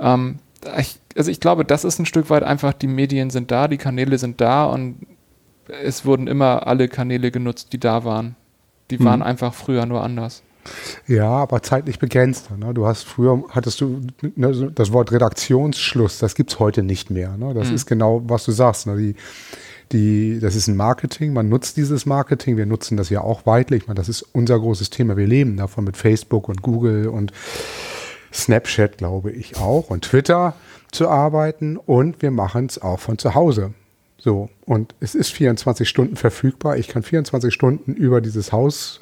Ähm, ich, also ich glaube, das ist ein Stück weit einfach, die Medien sind da, die Kanäle sind da und es wurden immer alle Kanäle genutzt, die da waren. Die waren mhm. einfach früher nur anders. Ja, aber zeitlich begrenzt. Ne? Du hast früher, hattest du ne, das Wort Redaktionsschluss, das gibt es heute nicht mehr. Ne? Das mhm. ist genau, was du sagst. Ne? Die, die, das ist ein Marketing, man nutzt dieses Marketing, wir nutzen das ja auch weitlich. Ich meine, das ist unser großes Thema. Wir leben davon mit Facebook und Google und Snapchat, glaube ich, auch und Twitter zu arbeiten und wir machen es auch von zu Hause. So, und es ist 24 Stunden verfügbar. Ich kann 24 Stunden über dieses Haus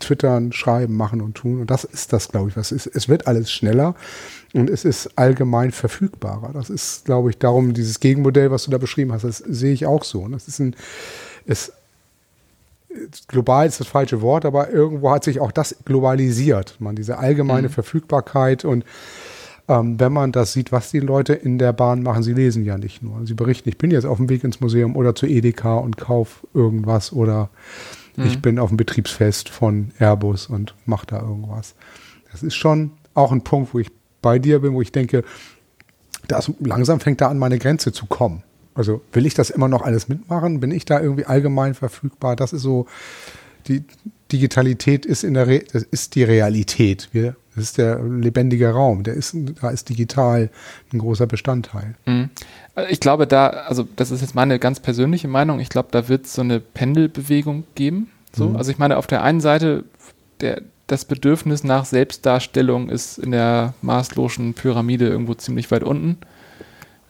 twittern, schreiben, machen und tun. Und das ist das, glaube ich, was ist. Es wird alles schneller und es ist allgemein verfügbarer. Das ist, glaube ich, darum dieses Gegenmodell, was du da beschrieben hast, das sehe ich auch so. Das ist ein, es, global ist das falsche Wort, aber irgendwo hat sich auch das globalisiert. Man, diese allgemeine mhm. Verfügbarkeit und ähm, wenn man das sieht, was die Leute in der Bahn machen, sie lesen ja nicht nur. Sie berichten, ich bin jetzt auf dem Weg ins Museum oder zu Edeka und kauf irgendwas oder mhm. ich bin auf dem Betriebsfest von Airbus und mache da irgendwas. Das ist schon auch ein Punkt, wo ich bei dir bin, wo ich denke, das langsam fängt da an, meine Grenze zu kommen. Also will ich das immer noch alles mitmachen? Bin ich da irgendwie allgemein verfügbar? Das ist so, die Digitalität ist in der Re das ist die Realität. Wir, das ist der lebendige Raum. Der ist, da ist digital ein großer Bestandteil. Mhm. Ich glaube, da, also das ist jetzt meine ganz persönliche Meinung, ich glaube, da wird es so eine Pendelbewegung geben. So. Mhm. Also ich meine, auf der einen Seite, der, das Bedürfnis nach Selbstdarstellung ist in der maßlosen Pyramide irgendwo ziemlich weit unten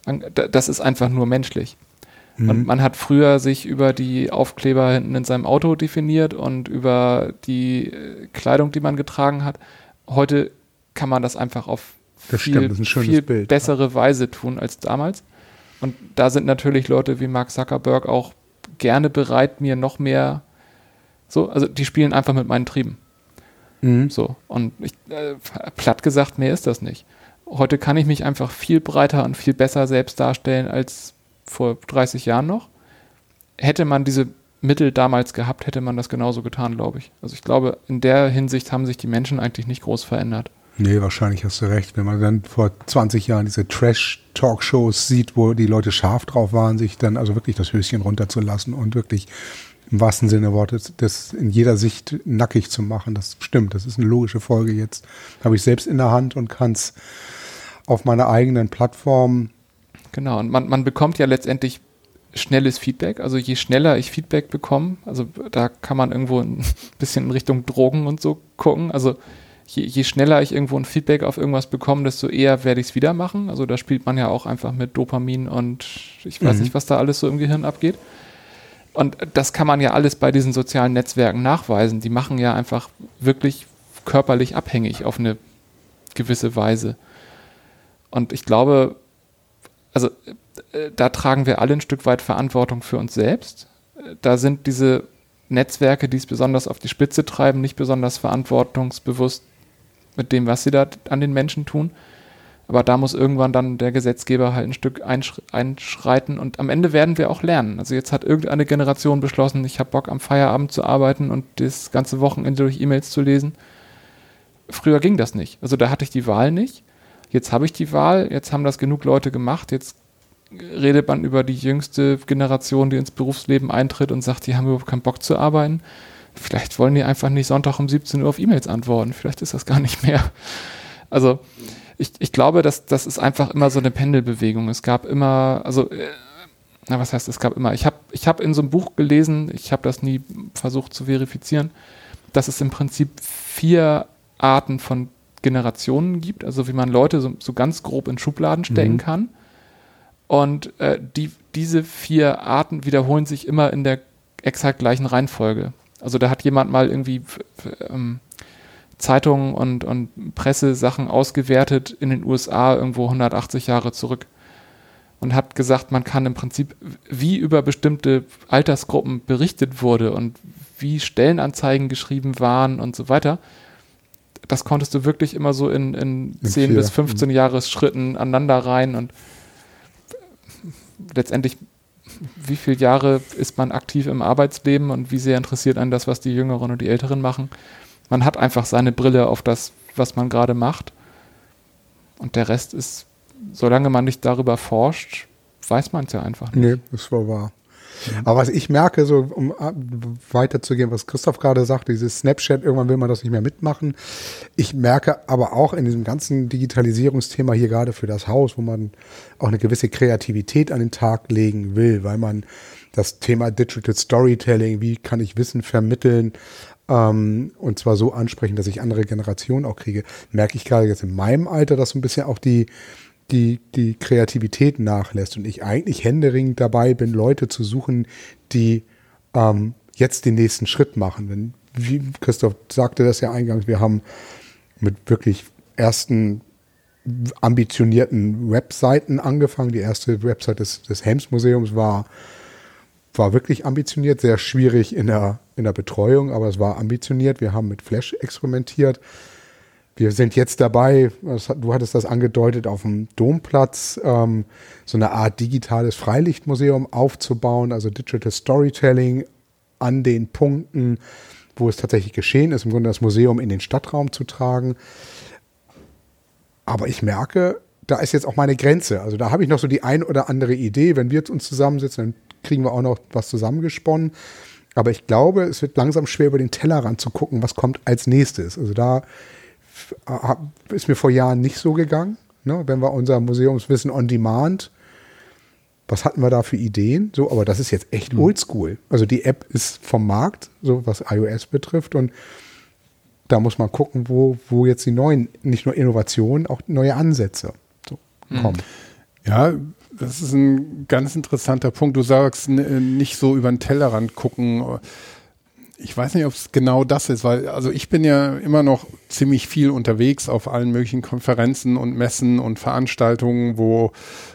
das ist einfach nur menschlich. Mhm. Und man hat früher sich über die Aufkleber hinten in seinem Auto definiert und über die äh, Kleidung, die man getragen hat. Heute kann man das einfach auf das viel, viel Bild, bessere ja. Weise tun als damals. Und da sind natürlich Leute wie Mark Zuckerberg auch gerne bereit, mir noch mehr so, also die spielen einfach mit meinen Trieben. Mhm. So, und ich, äh, platt gesagt, mehr ist das nicht heute kann ich mich einfach viel breiter und viel besser selbst darstellen als vor 30 Jahren noch. Hätte man diese Mittel damals gehabt, hätte man das genauso getan, glaube ich. Also ich glaube, in der Hinsicht haben sich die Menschen eigentlich nicht groß verändert. Nee, wahrscheinlich hast du recht. Wenn man dann vor 20 Jahren diese Trash-Talkshows sieht, wo die Leute scharf drauf waren, sich dann also wirklich das Höschen runterzulassen und wirklich im wahrsten Sinne des Wortes das in jeder Sicht nackig zu machen, das stimmt. Das ist eine logische Folge jetzt. Habe ich selbst in der Hand und kann es auf meiner eigenen Plattform. Genau, und man, man bekommt ja letztendlich schnelles Feedback. Also je schneller ich Feedback bekomme, also da kann man irgendwo ein bisschen in Richtung Drogen und so gucken. Also je, je schneller ich irgendwo ein Feedback auf irgendwas bekomme, desto eher werde ich es wieder machen. Also da spielt man ja auch einfach mit Dopamin und ich weiß mhm. nicht, was da alles so im Gehirn abgeht. Und das kann man ja alles bei diesen sozialen Netzwerken nachweisen. Die machen ja einfach wirklich körperlich abhängig auf eine gewisse Weise. Und ich glaube, also äh, da tragen wir alle ein Stück weit Verantwortung für uns selbst. Da sind diese Netzwerke, die es besonders auf die Spitze treiben, nicht besonders verantwortungsbewusst mit dem, was sie da an den Menschen tun. Aber da muss irgendwann dann der Gesetzgeber halt ein Stück einschreiten und am Ende werden wir auch lernen. Also jetzt hat irgendeine Generation beschlossen, ich habe Bock am Feierabend zu arbeiten und das ganze Wochenende durch E-Mails zu lesen. Früher ging das nicht. Also da hatte ich die Wahl nicht. Jetzt habe ich die Wahl, jetzt haben das genug Leute gemacht, jetzt redet man über die jüngste Generation, die ins Berufsleben eintritt und sagt, die haben überhaupt keinen Bock zu arbeiten. Vielleicht wollen die einfach nicht Sonntag um 17 Uhr auf E-Mails antworten. Vielleicht ist das gar nicht mehr. Also ich, ich glaube, dass das ist einfach immer so eine Pendelbewegung. Es gab immer, also äh, na, was heißt, es gab immer. Ich habe ich hab in so einem Buch gelesen, ich habe das nie versucht zu verifizieren, dass es im Prinzip vier Arten von Generationen gibt, also wie man Leute so, so ganz grob in Schubladen stecken mhm. kann. Und äh, die, diese vier Arten wiederholen sich immer in der exakt gleichen Reihenfolge. Also da hat jemand mal irgendwie ähm, Zeitungen und, und Pressesachen ausgewertet in den USA irgendwo 180 Jahre zurück und hat gesagt, man kann im Prinzip, wie über bestimmte Altersgruppen berichtet wurde und wie Stellenanzeigen geschrieben waren und so weiter, das konntest du wirklich immer so in, in, in 10 vier. bis 15 mhm. Jahresschritten aneinander rein und letztendlich, wie viele Jahre ist man aktiv im Arbeitsleben und wie sehr interessiert einen das, was die Jüngeren und die Älteren machen. Man hat einfach seine Brille auf das, was man gerade macht. Und der Rest ist, solange man nicht darüber forscht, weiß man es ja einfach nicht. Nee, das war wahr. Aber was ich merke, so um äh, weiterzugehen, was Christoph gerade sagte, dieses Snapchat, irgendwann will man das nicht mehr mitmachen. Ich merke aber auch in diesem ganzen Digitalisierungsthema hier gerade für das Haus, wo man auch eine gewisse Kreativität an den Tag legen will, weil man das Thema Digital Storytelling, wie kann ich Wissen vermitteln, ähm, und zwar so ansprechen, dass ich andere Generationen auch kriege, merke ich gerade jetzt in meinem Alter, dass so ein bisschen auch die, die, die Kreativität nachlässt und ich eigentlich händeringend dabei bin, Leute zu suchen, die ähm, jetzt den nächsten Schritt machen. Denn wie Christoph sagte das ja eingangs, wir haben mit wirklich ersten ambitionierten Webseiten angefangen. Die erste Website des, des Helms-Museums war, war wirklich ambitioniert, sehr schwierig in der, in der Betreuung, aber es war ambitioniert. Wir haben mit Flash experimentiert. Wir sind jetzt dabei, du hattest das angedeutet, auf dem Domplatz ähm, so eine Art digitales Freilichtmuseum aufzubauen, also Digital Storytelling an den Punkten, wo es tatsächlich geschehen ist, im Grunde das Museum in den Stadtraum zu tragen. Aber ich merke, da ist jetzt auch meine Grenze. Also da habe ich noch so die ein oder andere Idee. Wenn wir uns zusammensitzen, dann kriegen wir auch noch was zusammengesponnen. Aber ich glaube, es wird langsam schwer, über den Tellerrand zu gucken, was kommt als nächstes. Also da ist mir vor Jahren nicht so gegangen. Ne? Wenn wir unser Museumswissen on Demand, was hatten wir da für Ideen? So, aber das ist jetzt echt mhm. oldschool. Also die App ist vom Markt, so was iOS betrifft und da muss man gucken, wo, wo jetzt die neuen, nicht nur Innovationen, auch neue Ansätze so, mhm. kommen. Ja, das ist ein ganz interessanter Punkt. Du sagst, nicht so über den Tellerrand gucken ich weiß nicht, ob es genau das ist, weil also ich bin ja immer noch ziemlich viel unterwegs auf allen möglichen Konferenzen und Messen und Veranstaltungen, wo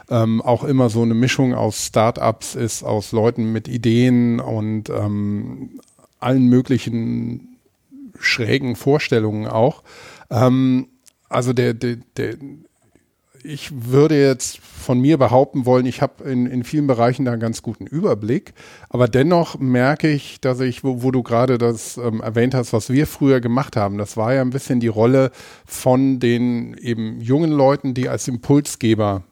ähm, auch immer so eine Mischung aus Startups ist, aus Leuten mit Ideen und ähm, allen möglichen schrägen Vorstellungen auch. Ähm, also der, der, der ich würde jetzt von mir behaupten wollen, ich habe in, in vielen Bereichen da einen ganz guten Überblick. Aber dennoch merke ich, dass ich, wo, wo du gerade das ähm, erwähnt hast, was wir früher gemacht haben, das war ja ein bisschen die Rolle von den eben jungen Leuten, die als Impulsgeber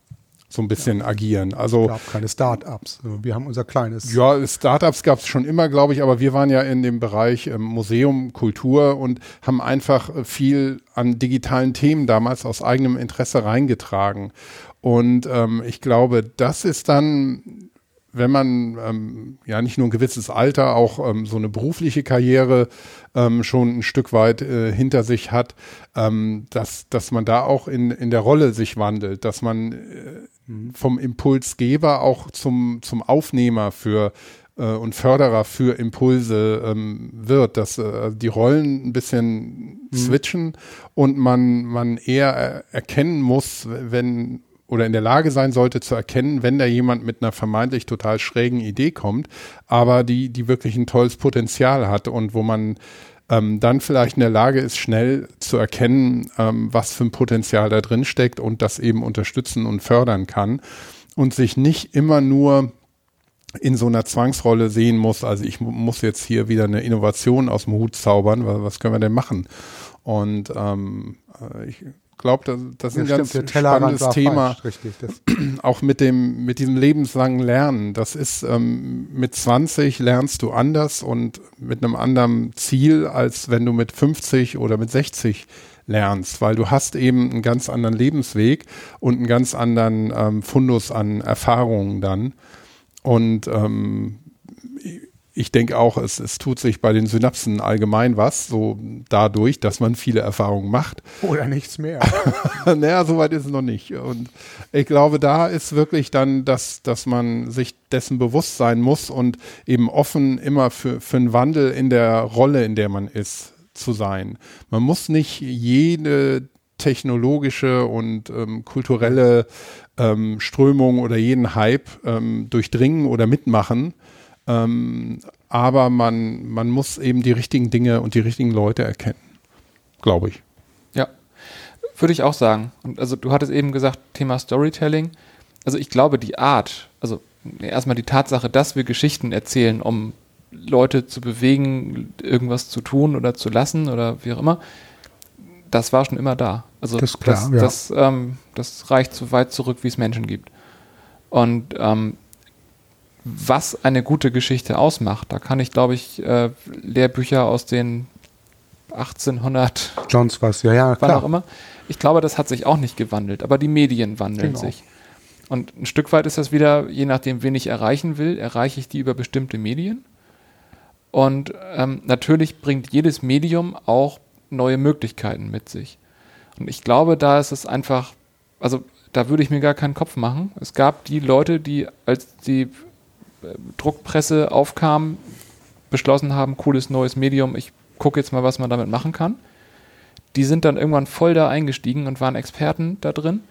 so ein bisschen ja. agieren. Also es gab keine Start-ups. Wir haben unser kleines. Ja, Start-ups gab es schon immer, glaube ich, aber wir waren ja in dem Bereich ähm, Museum, Kultur und haben einfach äh, viel an digitalen Themen damals aus eigenem Interesse reingetragen. Und ähm, ich glaube, das ist dann wenn man ähm, ja nicht nur ein gewisses Alter, auch ähm, so eine berufliche Karriere ähm, schon ein Stück weit äh, hinter sich hat, ähm, dass, dass man da auch in, in der Rolle sich wandelt, dass man äh, vom Impulsgeber auch zum, zum Aufnehmer für äh, und Förderer für Impulse ähm, wird, dass äh, die Rollen ein bisschen mhm. switchen und man, man eher erkennen muss, wenn oder in der Lage sein sollte zu erkennen, wenn da jemand mit einer vermeintlich total schrägen Idee kommt, aber die, die wirklich ein tolles Potenzial hat und wo man ähm, dann vielleicht in der Lage ist, schnell zu erkennen, ähm, was für ein Potenzial da drin steckt und das eben unterstützen und fördern kann und sich nicht immer nur in so einer Zwangsrolle sehen muss, also ich muss jetzt hier wieder eine Innovation aus dem Hut zaubern, was, was können wir denn machen? Und ähm, äh, ich glaube, das, das ist ja, ein stimmt, ganz spannendes Thema. Falsch, richtig, auch mit dem, mit diesem lebenslangen Lernen. Das ist ähm, mit 20 lernst du anders und mit einem anderen Ziel, als wenn du mit 50 oder mit 60 lernst, weil du hast eben einen ganz anderen Lebensweg und einen ganz anderen ähm, Fundus an Erfahrungen dann. Und ähm, ich denke auch, es, es tut sich bei den Synapsen allgemein was, so dadurch, dass man viele Erfahrungen macht. Oder nichts mehr. naja, soweit ist es noch nicht. Und ich glaube, da ist wirklich dann, dass, dass man sich dessen bewusst sein muss und eben offen immer für, für einen Wandel in der Rolle, in der man ist, zu sein. Man muss nicht jede technologische und ähm, kulturelle ähm, Strömung oder jeden Hype ähm, durchdringen oder mitmachen, ähm, aber man, man muss eben die richtigen Dinge und die richtigen Leute erkennen. Glaube ich. Ja, würde ich auch sagen. Und also du hattest eben gesagt, Thema Storytelling. Also ich glaube, die Art, also erstmal die Tatsache, dass wir Geschichten erzählen, um Leute zu bewegen, irgendwas zu tun oder zu lassen oder wie auch immer, das war schon immer da. Also das, klar, das, ja. das, ähm, das reicht so weit zurück, wie es Menschen gibt. Und ähm, was eine gute Geschichte ausmacht. Da kann ich, glaube ich, äh, Lehrbücher aus den 1800 Johns was, ja, ja, wann auch immer. Ich glaube, das hat sich auch nicht gewandelt, aber die Medien wandeln genau. sich. Und ein Stück weit ist das wieder, je nachdem, wen ich erreichen will, erreiche ich die über bestimmte Medien. Und ähm, natürlich bringt jedes Medium auch neue Möglichkeiten mit sich. Und ich glaube, da ist es einfach, also da würde ich mir gar keinen Kopf machen. Es gab die Leute, die, als die Druckpresse aufkam, beschlossen haben, cooles neues Medium, ich gucke jetzt mal, was man damit machen kann. Die sind dann irgendwann voll da eingestiegen und waren Experten da drin.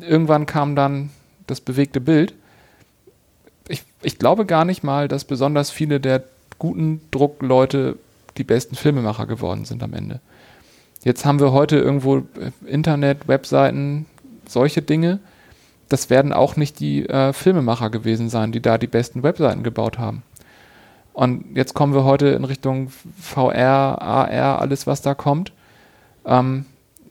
Irgendwann kam dann das bewegte Bild. Ich, ich glaube gar nicht mal, dass besonders viele der guten Druckleute die besten Filmemacher geworden sind am Ende. Jetzt haben wir heute irgendwo Internet, Webseiten, solche Dinge das werden auch nicht die äh, Filmemacher gewesen sein, die da die besten Webseiten gebaut haben. Und jetzt kommen wir heute in Richtung VR, AR, alles was da kommt. Ähm,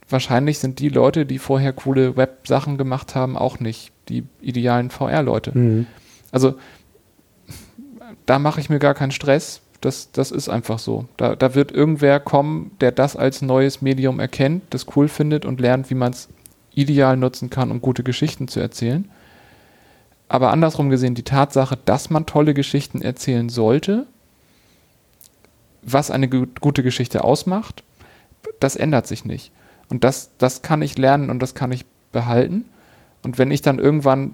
wahrscheinlich sind die Leute, die vorher coole Web-Sachen gemacht haben, auch nicht die idealen VR-Leute. Mhm. Also da mache ich mir gar keinen Stress. Das, das ist einfach so. Da, da wird irgendwer kommen, der das als neues Medium erkennt, das cool findet und lernt, wie man es ideal nutzen kann, um gute Geschichten zu erzählen. Aber andersrum gesehen, die Tatsache, dass man tolle Geschichten erzählen sollte, was eine gute Geschichte ausmacht, das ändert sich nicht. Und das, das kann ich lernen und das kann ich behalten. Und wenn ich dann irgendwann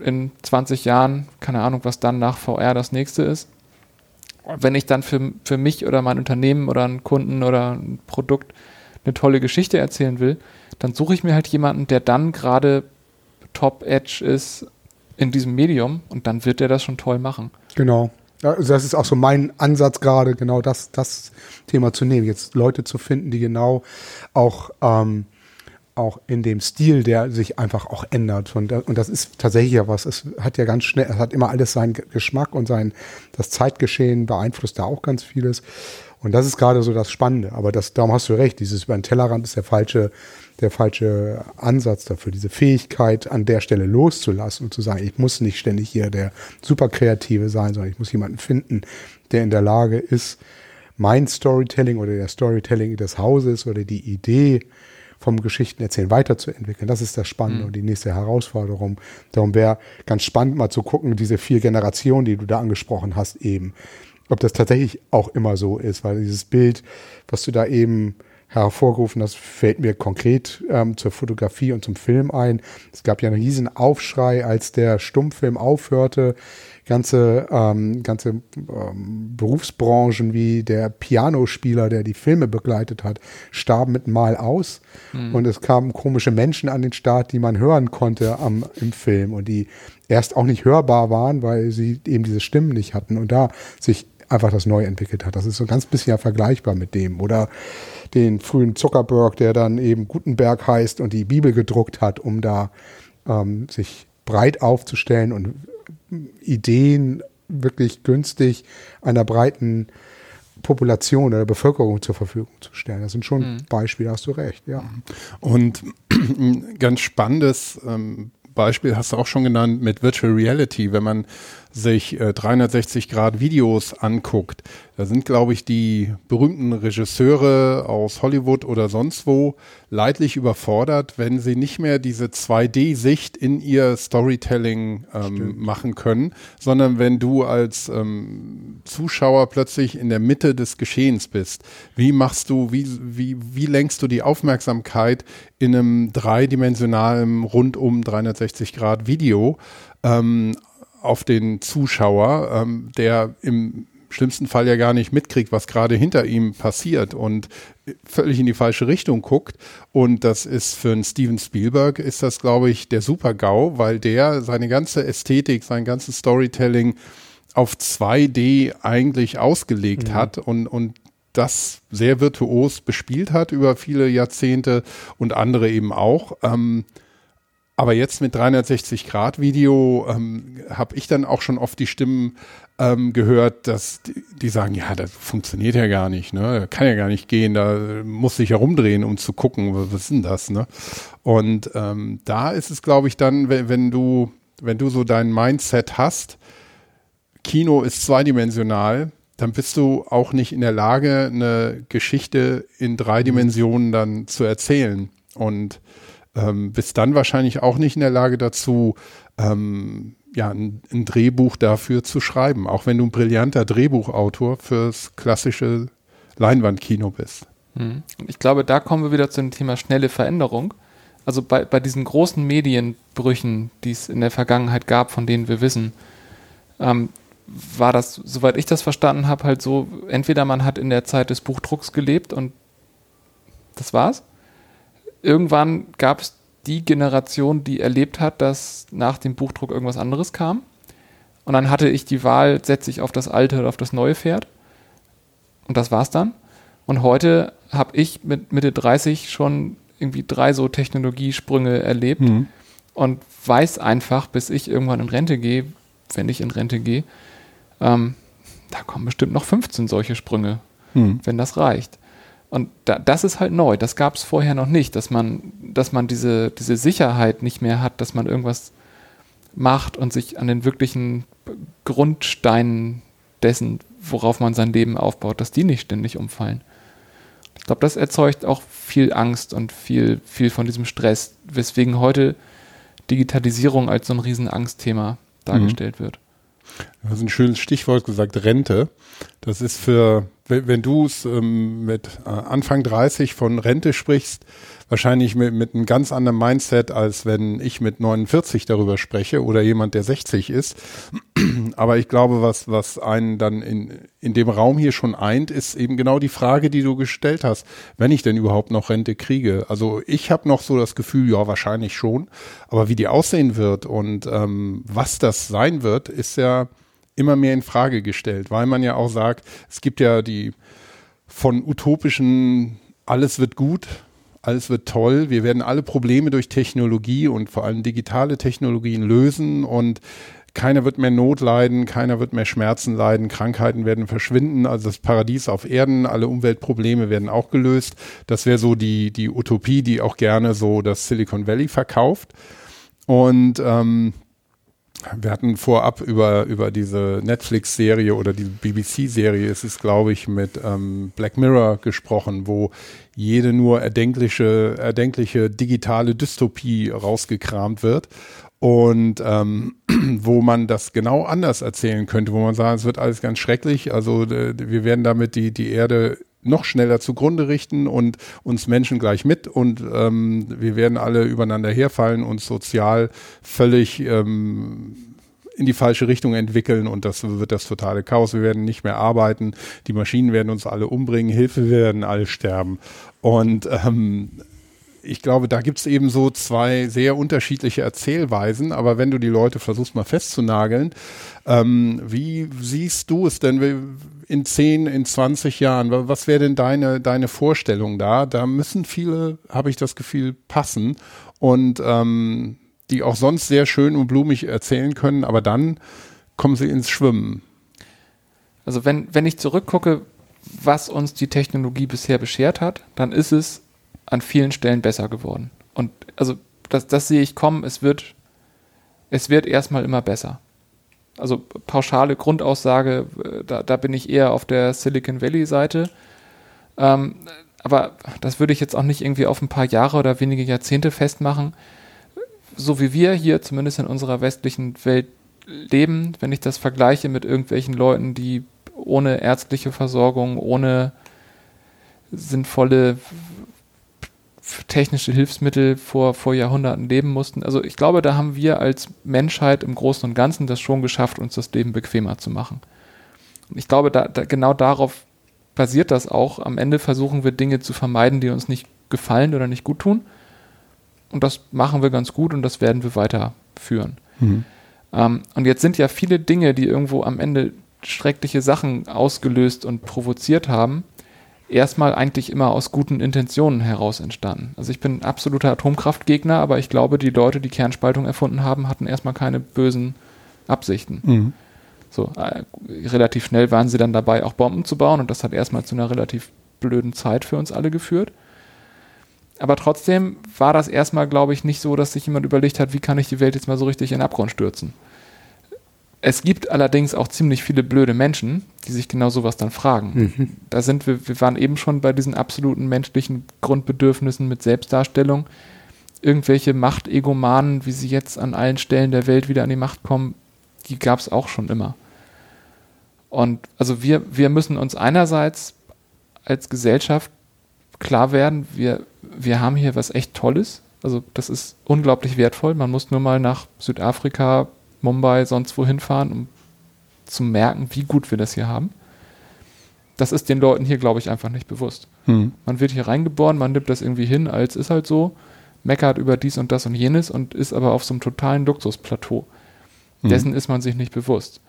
in 20 Jahren, keine Ahnung, was dann nach VR das nächste ist, wenn ich dann für, für mich oder mein Unternehmen oder einen Kunden oder ein Produkt eine tolle Geschichte erzählen will, dann suche ich mir halt jemanden, der dann gerade Top-Edge ist in diesem Medium und dann wird der das schon toll machen. Genau. Also das ist auch so mein Ansatz gerade, genau das, das Thema zu nehmen. Jetzt Leute zu finden, die genau auch ähm, auch in dem Stil, der sich einfach auch ändert. Und, und das ist tatsächlich ja was. Es hat ja ganz schnell, es hat immer alles seinen Geschmack und sein, das Zeitgeschehen beeinflusst da auch ganz vieles. Und das ist gerade so das Spannende. Aber das, darum hast du recht. Dieses über den Tellerrand ist der falsche, der falsche Ansatz dafür. Diese Fähigkeit, an der Stelle loszulassen und zu sagen, ich muss nicht ständig hier der Superkreative sein, sondern ich muss jemanden finden, der in der Lage ist, mein Storytelling oder der Storytelling des Hauses oder die Idee vom Geschichtenerzählen weiterzuentwickeln. Das ist das Spannende mhm. und die nächste Herausforderung. Darum wäre ganz spannend mal zu gucken, diese vier Generationen, die du da angesprochen hast, eben, ob das tatsächlich auch immer so ist, weil dieses Bild, was du da eben hervorgerufen hast, fällt mir konkret ähm, zur Fotografie und zum Film ein. Es gab ja einen riesen Aufschrei, als der Stummfilm aufhörte ganze, ähm, ganze ähm, Berufsbranchen wie der Pianospieler, der die Filme begleitet hat, starben mit Mal aus. Mhm. Und es kamen komische Menschen an den Start, die man hören konnte am, im Film und die erst auch nicht hörbar waren, weil sie eben diese Stimmen nicht hatten und da sich einfach das neu entwickelt hat. Das ist so ganz bisschen ja vergleichbar mit dem. Oder den frühen Zuckerberg, der dann eben Gutenberg heißt und die Bibel gedruckt hat, um da ähm, sich breit aufzustellen und Ideen wirklich günstig einer breiten Population oder Bevölkerung zur Verfügung zu stellen. Das sind schon mhm. Beispiele, hast du recht, ja. Und ein ganz spannendes ähm, Beispiel hast du auch schon genannt mit Virtual Reality, wenn man sich äh, 360 Grad Videos anguckt. Da sind, glaube ich, die berühmten Regisseure aus Hollywood oder sonst wo leidlich überfordert, wenn sie nicht mehr diese 2D-Sicht in ihr Storytelling ähm, machen können, sondern wenn du als ähm, Zuschauer plötzlich in der Mitte des Geschehens bist. Wie machst du, wie, wie, wie lenkst du die Aufmerksamkeit in einem dreidimensionalen, rundum 360 Grad Video ähm, auf den Zuschauer, ähm, der im schlimmsten Fall ja gar nicht mitkriegt, was gerade hinter ihm passiert und völlig in die falsche Richtung guckt. Und das ist für einen Steven Spielberg ist das, glaube ich, der Super-GAU, weil der seine ganze Ästhetik, sein ganzes Storytelling auf 2D eigentlich ausgelegt mhm. hat und, und das sehr virtuos bespielt hat über viele Jahrzehnte und andere eben auch. Ähm, aber jetzt mit 360-Grad-Video ähm, habe ich dann auch schon oft die Stimmen ähm, gehört, dass die, die, sagen, ja, das funktioniert ja gar nicht, ne? Kann ja gar nicht gehen, da muss sich herumdrehen, um zu gucken, was ist denn das, ne? Und ähm, da ist es, glaube ich, dann, wenn, wenn du, wenn du so dein Mindset hast, Kino ist zweidimensional, dann bist du auch nicht in der Lage, eine Geschichte in drei Dimensionen dann zu erzählen. Und ähm, bist dann wahrscheinlich auch nicht in der Lage dazu, ähm, ja, ein, ein, Drehbuch dafür zu schreiben, auch wenn du ein brillanter Drehbuchautor fürs klassische Leinwandkino bist. Hm. Ich glaube, da kommen wir wieder zu dem Thema schnelle Veränderung. Also bei, bei diesen großen Medienbrüchen, die es in der Vergangenheit gab, von denen wir wissen, ähm, war das, soweit ich das verstanden habe, halt so, entweder man hat in der Zeit des Buchdrucks gelebt und das war's, irgendwann gab es die Generation, die erlebt hat, dass nach dem Buchdruck irgendwas anderes kam. Und dann hatte ich die Wahl, setze ich auf das alte oder auf das neue Pferd. Und das war's dann. Und heute habe ich mit Mitte 30 schon irgendwie drei so Technologiesprünge erlebt mhm. und weiß einfach, bis ich irgendwann in Rente gehe, wenn ich in Rente gehe, ähm, da kommen bestimmt noch 15 solche Sprünge, mhm. wenn das reicht. Und da, das ist halt neu. Das gab es vorher noch nicht, dass man, dass man diese, diese Sicherheit nicht mehr hat, dass man irgendwas macht und sich an den wirklichen Grundsteinen dessen, worauf man sein Leben aufbaut, dass die nicht ständig umfallen. Ich glaube, das erzeugt auch viel Angst und viel, viel von diesem Stress, weswegen heute Digitalisierung als so ein Riesenangstthema dargestellt mhm. wird. Du hast ein schönes Stichwort gesagt, Rente. Das ist für wenn, wenn du es ähm, mit äh, Anfang 30 von Rente sprichst, wahrscheinlich mit, mit einem ganz anderen Mindset, als wenn ich mit 49 darüber spreche oder jemand, der 60 ist. Aber ich glaube, was, was einen dann in, in dem Raum hier schon eint, ist eben genau die Frage, die du gestellt hast, wenn ich denn überhaupt noch Rente kriege. Also ich habe noch so das Gefühl, ja, wahrscheinlich schon. Aber wie die aussehen wird und ähm, was das sein wird, ist ja immer mehr in Frage gestellt, weil man ja auch sagt, es gibt ja die von utopischen alles wird gut alles wird toll, wir werden alle Probleme durch Technologie und vor allem digitale Technologien lösen und keiner wird mehr Not leiden, keiner wird mehr Schmerzen leiden, Krankheiten werden verschwinden, also das Paradies auf Erden, alle Umweltprobleme werden auch gelöst. Das wäre so die, die Utopie, die auch gerne so das Silicon Valley verkauft. Und ähm, wir hatten vorab über, über diese Netflix-Serie oder die BBC-Serie, es ist, glaube ich, mit ähm, Black Mirror gesprochen, wo jede nur erdenkliche, erdenkliche digitale Dystopie rausgekramt wird und ähm, wo man das genau anders erzählen könnte, wo man sagt, es wird alles ganz schrecklich, also wir werden damit die, die Erde noch schneller zugrunde richten und uns Menschen gleich mit und ähm, wir werden alle übereinander herfallen und sozial völlig ähm, in die falsche Richtung entwickeln und das wird das totale Chaos. Wir werden nicht mehr arbeiten, die Maschinen werden uns alle umbringen, Hilfe werden alle sterben. Und ähm, ich glaube, da gibt es eben so zwei sehr unterschiedliche Erzählweisen, aber wenn du die Leute versuchst mal festzunageln, ähm, wie siehst du es denn in 10, in 20 Jahren? Was wäre denn deine, deine Vorstellung da? Da müssen viele, habe ich das Gefühl, passen und ähm, die auch sonst sehr schön und blumig erzählen können, aber dann kommen sie ins Schwimmen. Also wenn, wenn ich zurückgucke, was uns die Technologie bisher beschert hat, dann ist es an vielen Stellen besser geworden. Und also das, das sehe ich kommen, es wird, es wird erstmal immer besser. Also pauschale Grundaussage, äh, da, da bin ich eher auf der Silicon Valley-Seite. Ähm, aber das würde ich jetzt auch nicht irgendwie auf ein paar Jahre oder wenige Jahrzehnte festmachen. So wie wir hier zumindest in unserer westlichen Welt leben, wenn ich das vergleiche mit irgendwelchen Leuten, die ohne ärztliche Versorgung, ohne sinnvolle technische Hilfsmittel vor, vor Jahrhunderten leben mussten. Also ich glaube, da haben wir als Menschheit im Großen und Ganzen das schon geschafft, uns das Leben bequemer zu machen. Und ich glaube, da, da, genau darauf basiert das auch. Am Ende versuchen wir Dinge zu vermeiden, die uns nicht gefallen oder nicht gut tun. Und das machen wir ganz gut und das werden wir weiterführen. Mhm. Ähm, und jetzt sind ja viele Dinge, die irgendwo am Ende schreckliche Sachen ausgelöst und provoziert haben, erstmal eigentlich immer aus guten Intentionen heraus entstanden. Also ich bin absoluter Atomkraftgegner, aber ich glaube, die Leute, die Kernspaltung erfunden haben, hatten erstmal keine bösen Absichten. Mhm. So, äh, relativ schnell waren sie dann dabei, auch Bomben zu bauen und das hat erstmal zu einer relativ blöden Zeit für uns alle geführt. Aber trotzdem war das erstmal, glaube ich, nicht so, dass sich jemand überlegt hat, wie kann ich die Welt jetzt mal so richtig in den Abgrund stürzen. Es gibt allerdings auch ziemlich viele blöde Menschen, die sich genau sowas dann fragen. Mhm. Da sind wir, wir waren eben schon bei diesen absoluten menschlichen Grundbedürfnissen mit Selbstdarstellung. Irgendwelche Machtegomanen, wie sie jetzt an allen Stellen der Welt wieder an die Macht kommen, die gab es auch schon immer. Und also wir, wir müssen uns einerseits als Gesellschaft klar werden, wir, wir haben hier was echt Tolles. Also das ist unglaublich wertvoll. Man muss nur mal nach Südafrika, Mumbai, sonst wohin fahren, um zu merken, wie gut wir das hier haben. Das ist den Leuten hier, glaube ich, einfach nicht bewusst. Hm. Man wird hier reingeboren, man nimmt das irgendwie hin, als ist halt so, meckert über dies und das und jenes und ist aber auf so einem totalen Luxusplateau. Hm. Dessen ist man sich nicht bewusst.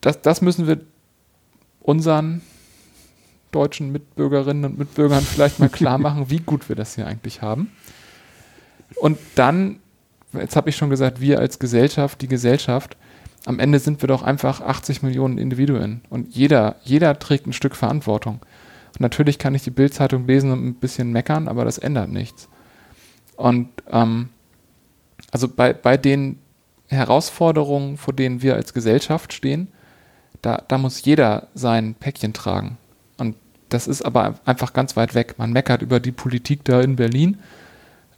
Das, das müssen wir unseren deutschen Mitbürgerinnen und Mitbürgern vielleicht mal klar machen, wie gut wir das hier eigentlich haben. Und dann jetzt habe ich schon gesagt, wir als Gesellschaft, die Gesellschaft, am Ende sind wir doch einfach 80 Millionen Individuen und jeder, jeder trägt ein Stück Verantwortung. Und natürlich kann ich die Bildzeitung lesen und ein bisschen meckern, aber das ändert nichts. Und ähm, also bei, bei den Herausforderungen, vor denen wir als Gesellschaft stehen, da, da muss jeder sein Päckchen tragen. Und das ist aber einfach ganz weit weg. Man meckert über die Politik da in Berlin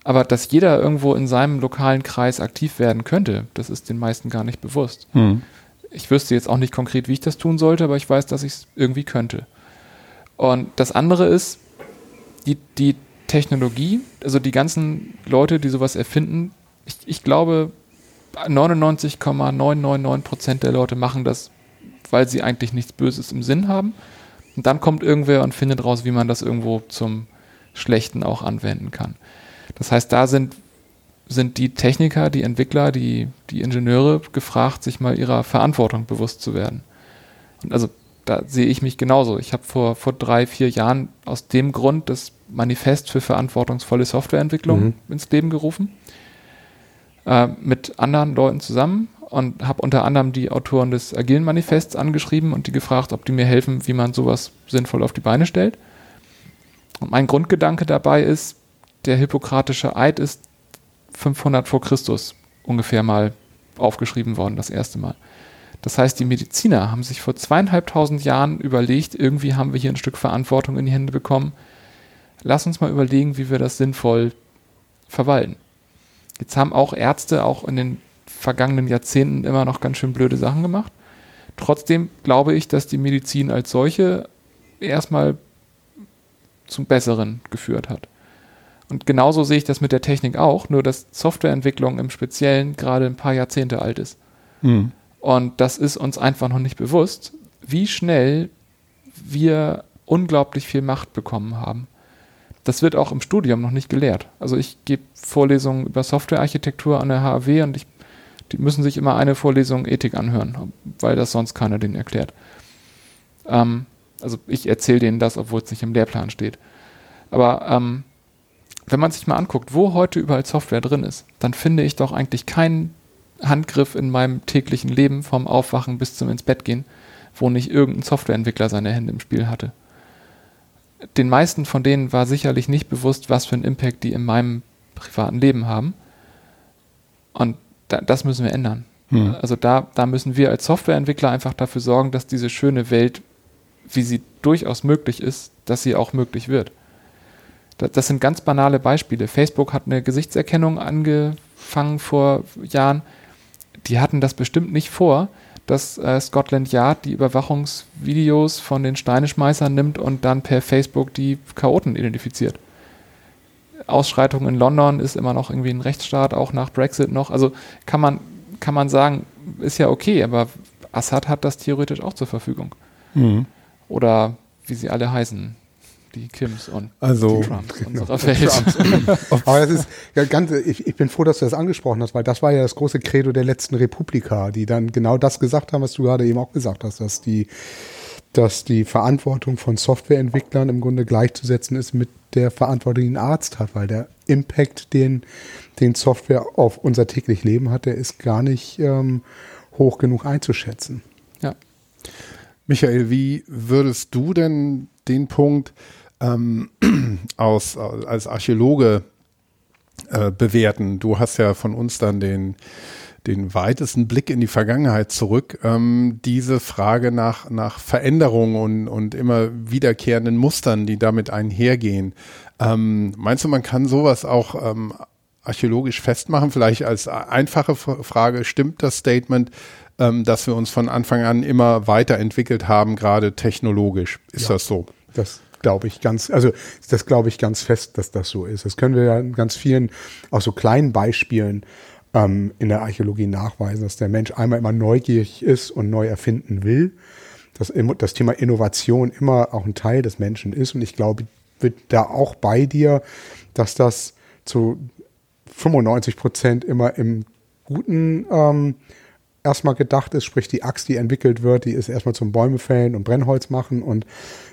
aber dass jeder irgendwo in seinem lokalen Kreis aktiv werden könnte, das ist den meisten gar nicht bewusst. Mhm. Ich wüsste jetzt auch nicht konkret, wie ich das tun sollte, aber ich weiß, dass ich es irgendwie könnte. Und das andere ist, die, die Technologie, also die ganzen Leute, die sowas erfinden, ich, ich glaube, 99,999 Prozent der Leute machen das, weil sie eigentlich nichts Böses im Sinn haben. Und dann kommt irgendwer und findet raus, wie man das irgendwo zum Schlechten auch anwenden kann. Das heißt, da sind, sind die Techniker, die Entwickler, die, die Ingenieure gefragt, sich mal ihrer Verantwortung bewusst zu werden. Und also da sehe ich mich genauso. Ich habe vor, vor drei, vier Jahren aus dem Grund das Manifest für verantwortungsvolle Softwareentwicklung mhm. ins Leben gerufen. Äh, mit anderen Leuten zusammen und habe unter anderem die Autoren des Agilen Manifests angeschrieben und die gefragt, ob die mir helfen, wie man sowas sinnvoll auf die Beine stellt. Und mein Grundgedanke dabei ist, der hippokratische Eid ist 500 vor Christus ungefähr mal aufgeschrieben worden, das erste Mal. Das heißt, die Mediziner haben sich vor zweieinhalbtausend Jahren überlegt, irgendwie haben wir hier ein Stück Verantwortung in die Hände bekommen. Lass uns mal überlegen, wie wir das sinnvoll verwalten. Jetzt haben auch Ärzte auch in den vergangenen Jahrzehnten immer noch ganz schön blöde Sachen gemacht. Trotzdem glaube ich, dass die Medizin als solche erstmal zum Besseren geführt hat. Und genauso sehe ich das mit der Technik auch, nur dass Softwareentwicklung im Speziellen gerade ein paar Jahrzehnte alt ist. Mhm. Und das ist uns einfach noch nicht bewusst, wie schnell wir unglaublich viel Macht bekommen haben. Das wird auch im Studium noch nicht gelehrt. Also ich gebe Vorlesungen über Softwarearchitektur an der HAW und ich, die müssen sich immer eine Vorlesung Ethik anhören, weil das sonst keiner denen erklärt. Ähm, also ich erzähle denen das, obwohl es nicht im Lehrplan steht. Aber ähm, wenn man sich mal anguckt, wo heute überall Software drin ist, dann finde ich doch eigentlich keinen Handgriff in meinem täglichen Leben vom Aufwachen bis zum ins Bett gehen, wo nicht irgendein Softwareentwickler seine Hände im Spiel hatte den meisten von denen war sicherlich nicht bewusst, was für einen Impact die in meinem privaten Leben haben. Und da, das müssen wir ändern. Hm. Also da, da müssen wir als Softwareentwickler einfach dafür sorgen, dass diese schöne Welt, wie sie durchaus möglich ist, dass sie auch möglich wird. Das, sind ganz banale Beispiele. Facebook hat eine Gesichtserkennung angefangen vor Jahren. Die hatten das bestimmt nicht vor, dass äh, Scotland Yard die Überwachungsvideos von den Steineschmeißern nimmt und dann per Facebook die Chaoten identifiziert. Ausschreitung in London ist immer noch irgendwie ein Rechtsstaat, auch nach Brexit noch. Also kann man, kann man sagen, ist ja okay, aber Assad hat das theoretisch auch zur Verfügung. Mhm. Oder wie sie alle heißen die Kims und also, die Trumps genau, unserer Welt. Aber das ist ja ganz, ich, ich bin froh, dass du das angesprochen hast, weil das war ja das große Credo der letzten Republika, die dann genau das gesagt haben, was du gerade eben auch gesagt hast, dass die, dass die Verantwortung von Softwareentwicklern im Grunde gleichzusetzen ist mit der Verantwortung, die ein Arzt hat, weil der Impact, den, den Software auf unser täglich Leben hat, der ist gar nicht ähm, hoch genug einzuschätzen. Ja. Michael, wie würdest du denn den Punkt ähm, aus, als Archäologe äh, bewerten. Du hast ja von uns dann den, den weitesten Blick in die Vergangenheit zurück. Ähm, diese Frage nach, nach Veränderungen und, und immer wiederkehrenden Mustern, die damit einhergehen. Ähm, meinst du, man kann sowas auch ähm, archäologisch festmachen? Vielleicht als einfache Frage, stimmt das Statement, ähm, dass wir uns von Anfang an immer weiterentwickelt haben, gerade technologisch? Ist ja, das so? Das glaube ich ganz, also das glaube ich ganz fest, dass das so ist. Das können wir ja in ganz vielen, auch so kleinen Beispielen ähm, in der Archäologie nachweisen, dass der Mensch einmal immer neugierig ist und neu erfinden will. Dass das Thema Innovation immer auch ein Teil des Menschen ist. Und ich glaube, wird da auch bei dir, dass das zu 95 Prozent immer im Guten ähm, erstmal gedacht ist, sprich die Axt, die entwickelt wird, die ist erstmal zum Bäume fällen und Brennholz machen und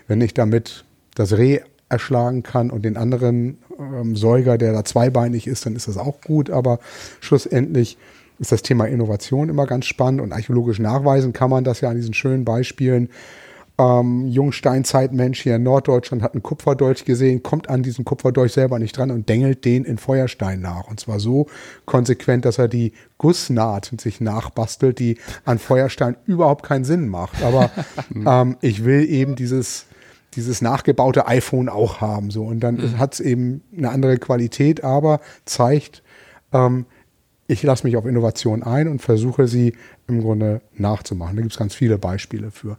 wenn ich damit das Reh erschlagen kann und den anderen ähm, Säuger, der da zweibeinig ist, dann ist das auch gut. Aber schlussendlich ist das Thema Innovation immer ganz spannend und archäologisch nachweisen kann man das ja an diesen schönen Beispielen. Ähm, Jungsteinzeitmensch hier in Norddeutschland hat einen Kupferdolch gesehen, kommt an diesen Kupferdolch selber nicht dran und dengelt den in Feuerstein nach. Und zwar so konsequent, dass er die Gussnaht sich nachbastelt, die an Feuerstein überhaupt keinen Sinn macht. Aber ähm, ich will eben dieses dieses nachgebaute iPhone auch haben. So. Und dann mhm. hat es eben eine andere Qualität, aber zeigt, ähm, ich lasse mich auf Innovation ein und versuche sie im Grunde nachzumachen. Da gibt es ganz viele Beispiele für.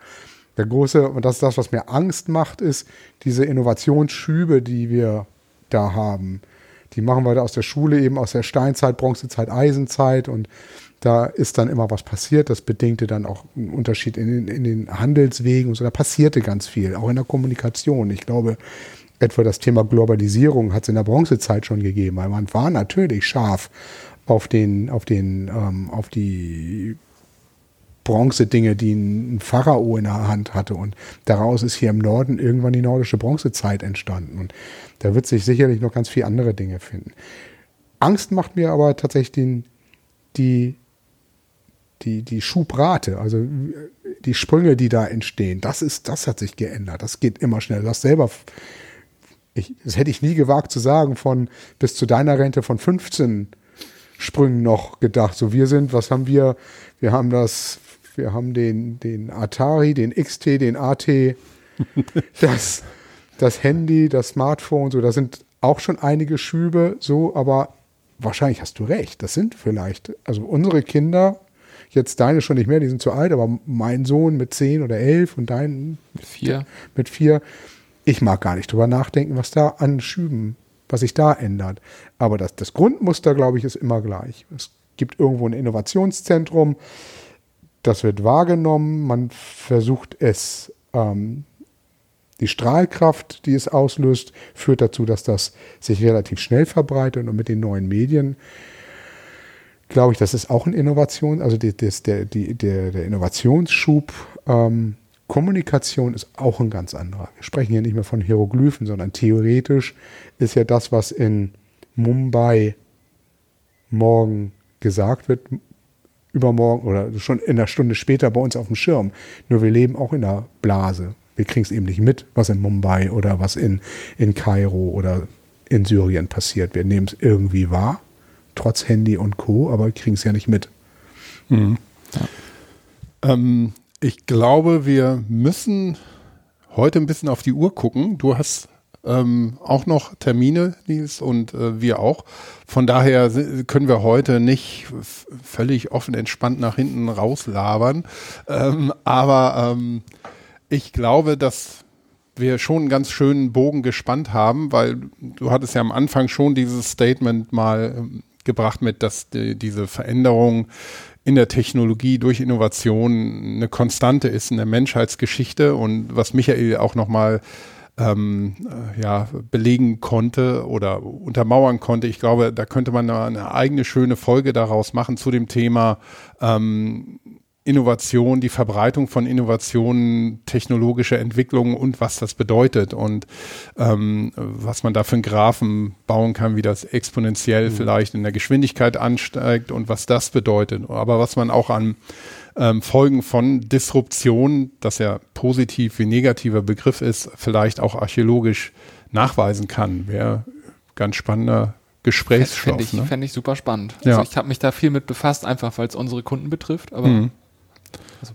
Der große, und das ist das, was mir Angst macht, ist diese Innovationsschübe, die wir da haben. Die machen wir da aus der Schule eben aus der Steinzeit, Bronzezeit, Eisenzeit und da ist dann immer was passiert. Das bedingte dann auch einen Unterschied in den, in den Handelswegen und so. Da passierte ganz viel, auch in der Kommunikation. Ich glaube, etwa das Thema Globalisierung hat es in der Bronzezeit schon gegeben, weil man war natürlich scharf auf den, auf den, ähm, auf die Bronzedinge, die ein Pharao in der Hand hatte. Und daraus ist hier im Norden irgendwann die nordische Bronzezeit entstanden. Und da wird sich sicherlich noch ganz viele andere Dinge finden. Angst macht mir aber tatsächlich den, die, die, die Schubrate, also die Sprünge, die da entstehen. Das ist, das hat sich geändert. Das geht immer schnell. Du hast selber, ich, das hätte ich nie gewagt zu sagen, von bis zu deiner Rente von 15 Sprüngen noch gedacht. So, wir sind, was haben wir? Wir haben das wir haben den, den Atari, den XT, den AT, das, das Handy, das Smartphone, so, da sind auch schon einige Schübe, so, aber wahrscheinlich hast du recht. Das sind vielleicht, also unsere Kinder, jetzt deine schon nicht mehr, die sind zu alt, aber mein Sohn mit zehn oder elf und dein mit vier. Mit vier. Ich mag gar nicht drüber nachdenken, was da an Schüben, was sich da ändert. Aber das, das Grundmuster, glaube ich, ist immer gleich. Es gibt irgendwo ein Innovationszentrum, das wird wahrgenommen, man versucht es, ähm, die Strahlkraft, die es auslöst, führt dazu, dass das sich relativ schnell verbreitet und mit den neuen Medien glaube ich, das ist auch eine Innovation, also die, das, der, die, der, der Innovationsschub. Ähm, Kommunikation ist auch ein ganz anderer. Wir sprechen hier nicht mehr von Hieroglyphen, sondern theoretisch ist ja das, was in Mumbai morgen gesagt wird, übermorgen oder schon in einer Stunde später bei uns auf dem Schirm. Nur wir leben auch in einer Blase. Wir kriegen es eben nicht mit, was in Mumbai oder was in, in Kairo oder in Syrien passiert. Wir nehmen es irgendwie wahr, trotz Handy und Co., aber kriegen es ja nicht mit. Mhm. Ja. Ähm, ich glaube, wir müssen heute ein bisschen auf die Uhr gucken. Du hast ähm, auch noch Termine, Nils, und äh, wir auch. Von daher können wir heute nicht völlig offen entspannt nach hinten rauslabern. Ähm, aber ähm, ich glaube, dass wir schon einen ganz schönen Bogen gespannt haben, weil du hattest ja am Anfang schon dieses Statement mal ähm, gebracht mit, dass die, diese Veränderung in der Technologie durch Innovation eine Konstante ist in der Menschheitsgeschichte und was Michael auch nochmal ähm, äh, ja, belegen konnte oder untermauern konnte. Ich glaube, da könnte man eine eigene schöne Folge daraus machen zu dem Thema ähm, Innovation, die Verbreitung von Innovationen, technologische Entwicklungen und was das bedeutet und ähm, was man da für einen Graphen bauen kann, wie das exponentiell mhm. vielleicht in der Geschwindigkeit ansteigt und was das bedeutet. Aber was man auch an ähm, Folgen von Disruption, das ja positiv wie negativer Begriff ist, vielleicht auch archäologisch nachweisen kann. Wäre ganz spannender Gesprächsstoff. Fände ich, ne? fänd ich super spannend. Ja. Also ich habe mich da viel mit befasst, einfach weil es unsere Kunden betrifft. Aber mhm. Also,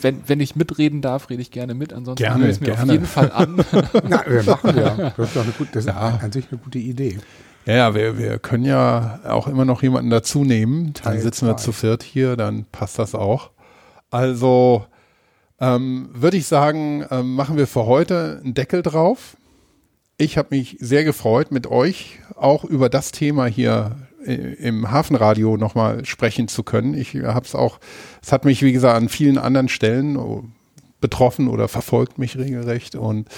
wenn, wenn ich mitreden darf, rede ich gerne mit. Ansonsten gerne, es mir gerne. auf jeden Fall an. Na, wir machen ja. Das ist, doch eine gute, das ja. ist an sich eine gute Idee. Ja, ja, wir, wir können ja auch immer noch jemanden dazu nehmen. Dann sitzen wir zu viert hier, dann passt das auch. Also ähm, würde ich sagen, ähm, machen wir für heute einen Deckel drauf. Ich habe mich sehr gefreut, mit euch auch über das Thema hier im Hafenradio nochmal sprechen zu können. Ich habe es auch, es hat mich, wie gesagt, an vielen anderen Stellen oh, betroffen oder verfolgt mich regelrecht und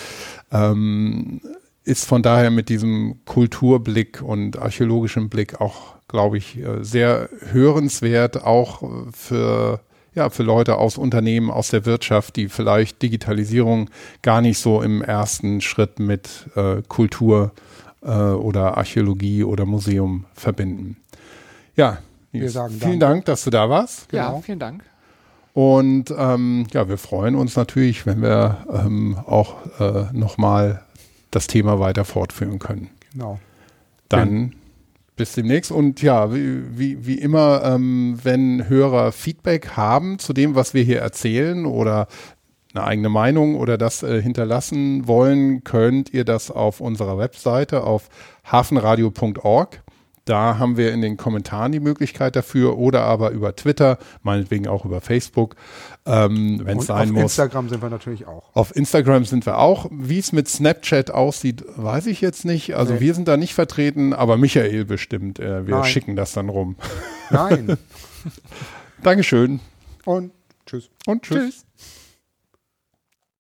ähm, ist von daher mit diesem Kulturblick und archäologischen Blick auch, glaube ich, äh, sehr hörenswert, auch für ja, für Leute aus Unternehmen, aus der Wirtschaft, die vielleicht Digitalisierung gar nicht so im ersten Schritt mit äh, Kultur äh, oder Archäologie oder Museum verbinden. Ja, wir sagen vielen Dank. Dank, dass du da warst. Genau. Ja, vielen Dank. Und ähm, ja, wir freuen uns natürlich, wenn wir ähm, auch äh, nochmal das Thema weiter fortführen können. Genau. Dann bis demnächst. Und ja, wie, wie, wie immer, ähm, wenn Hörer Feedback haben zu dem, was wir hier erzählen oder eine eigene Meinung oder das äh, hinterlassen wollen, könnt ihr das auf unserer Webseite auf hafenradio.org da haben wir in den Kommentaren die Möglichkeit dafür oder aber über Twitter, meinetwegen auch über Facebook, ähm, wenn es sein muss. Auf Instagram sind wir natürlich auch. Auf Instagram sind wir auch. Wie es mit Snapchat aussieht, weiß ich jetzt nicht. Also nee. wir sind da nicht vertreten, aber Michael bestimmt. Äh, wir Nein. schicken das dann rum. Nein. Dankeschön. Und tschüss. Und tschüss. tschüss.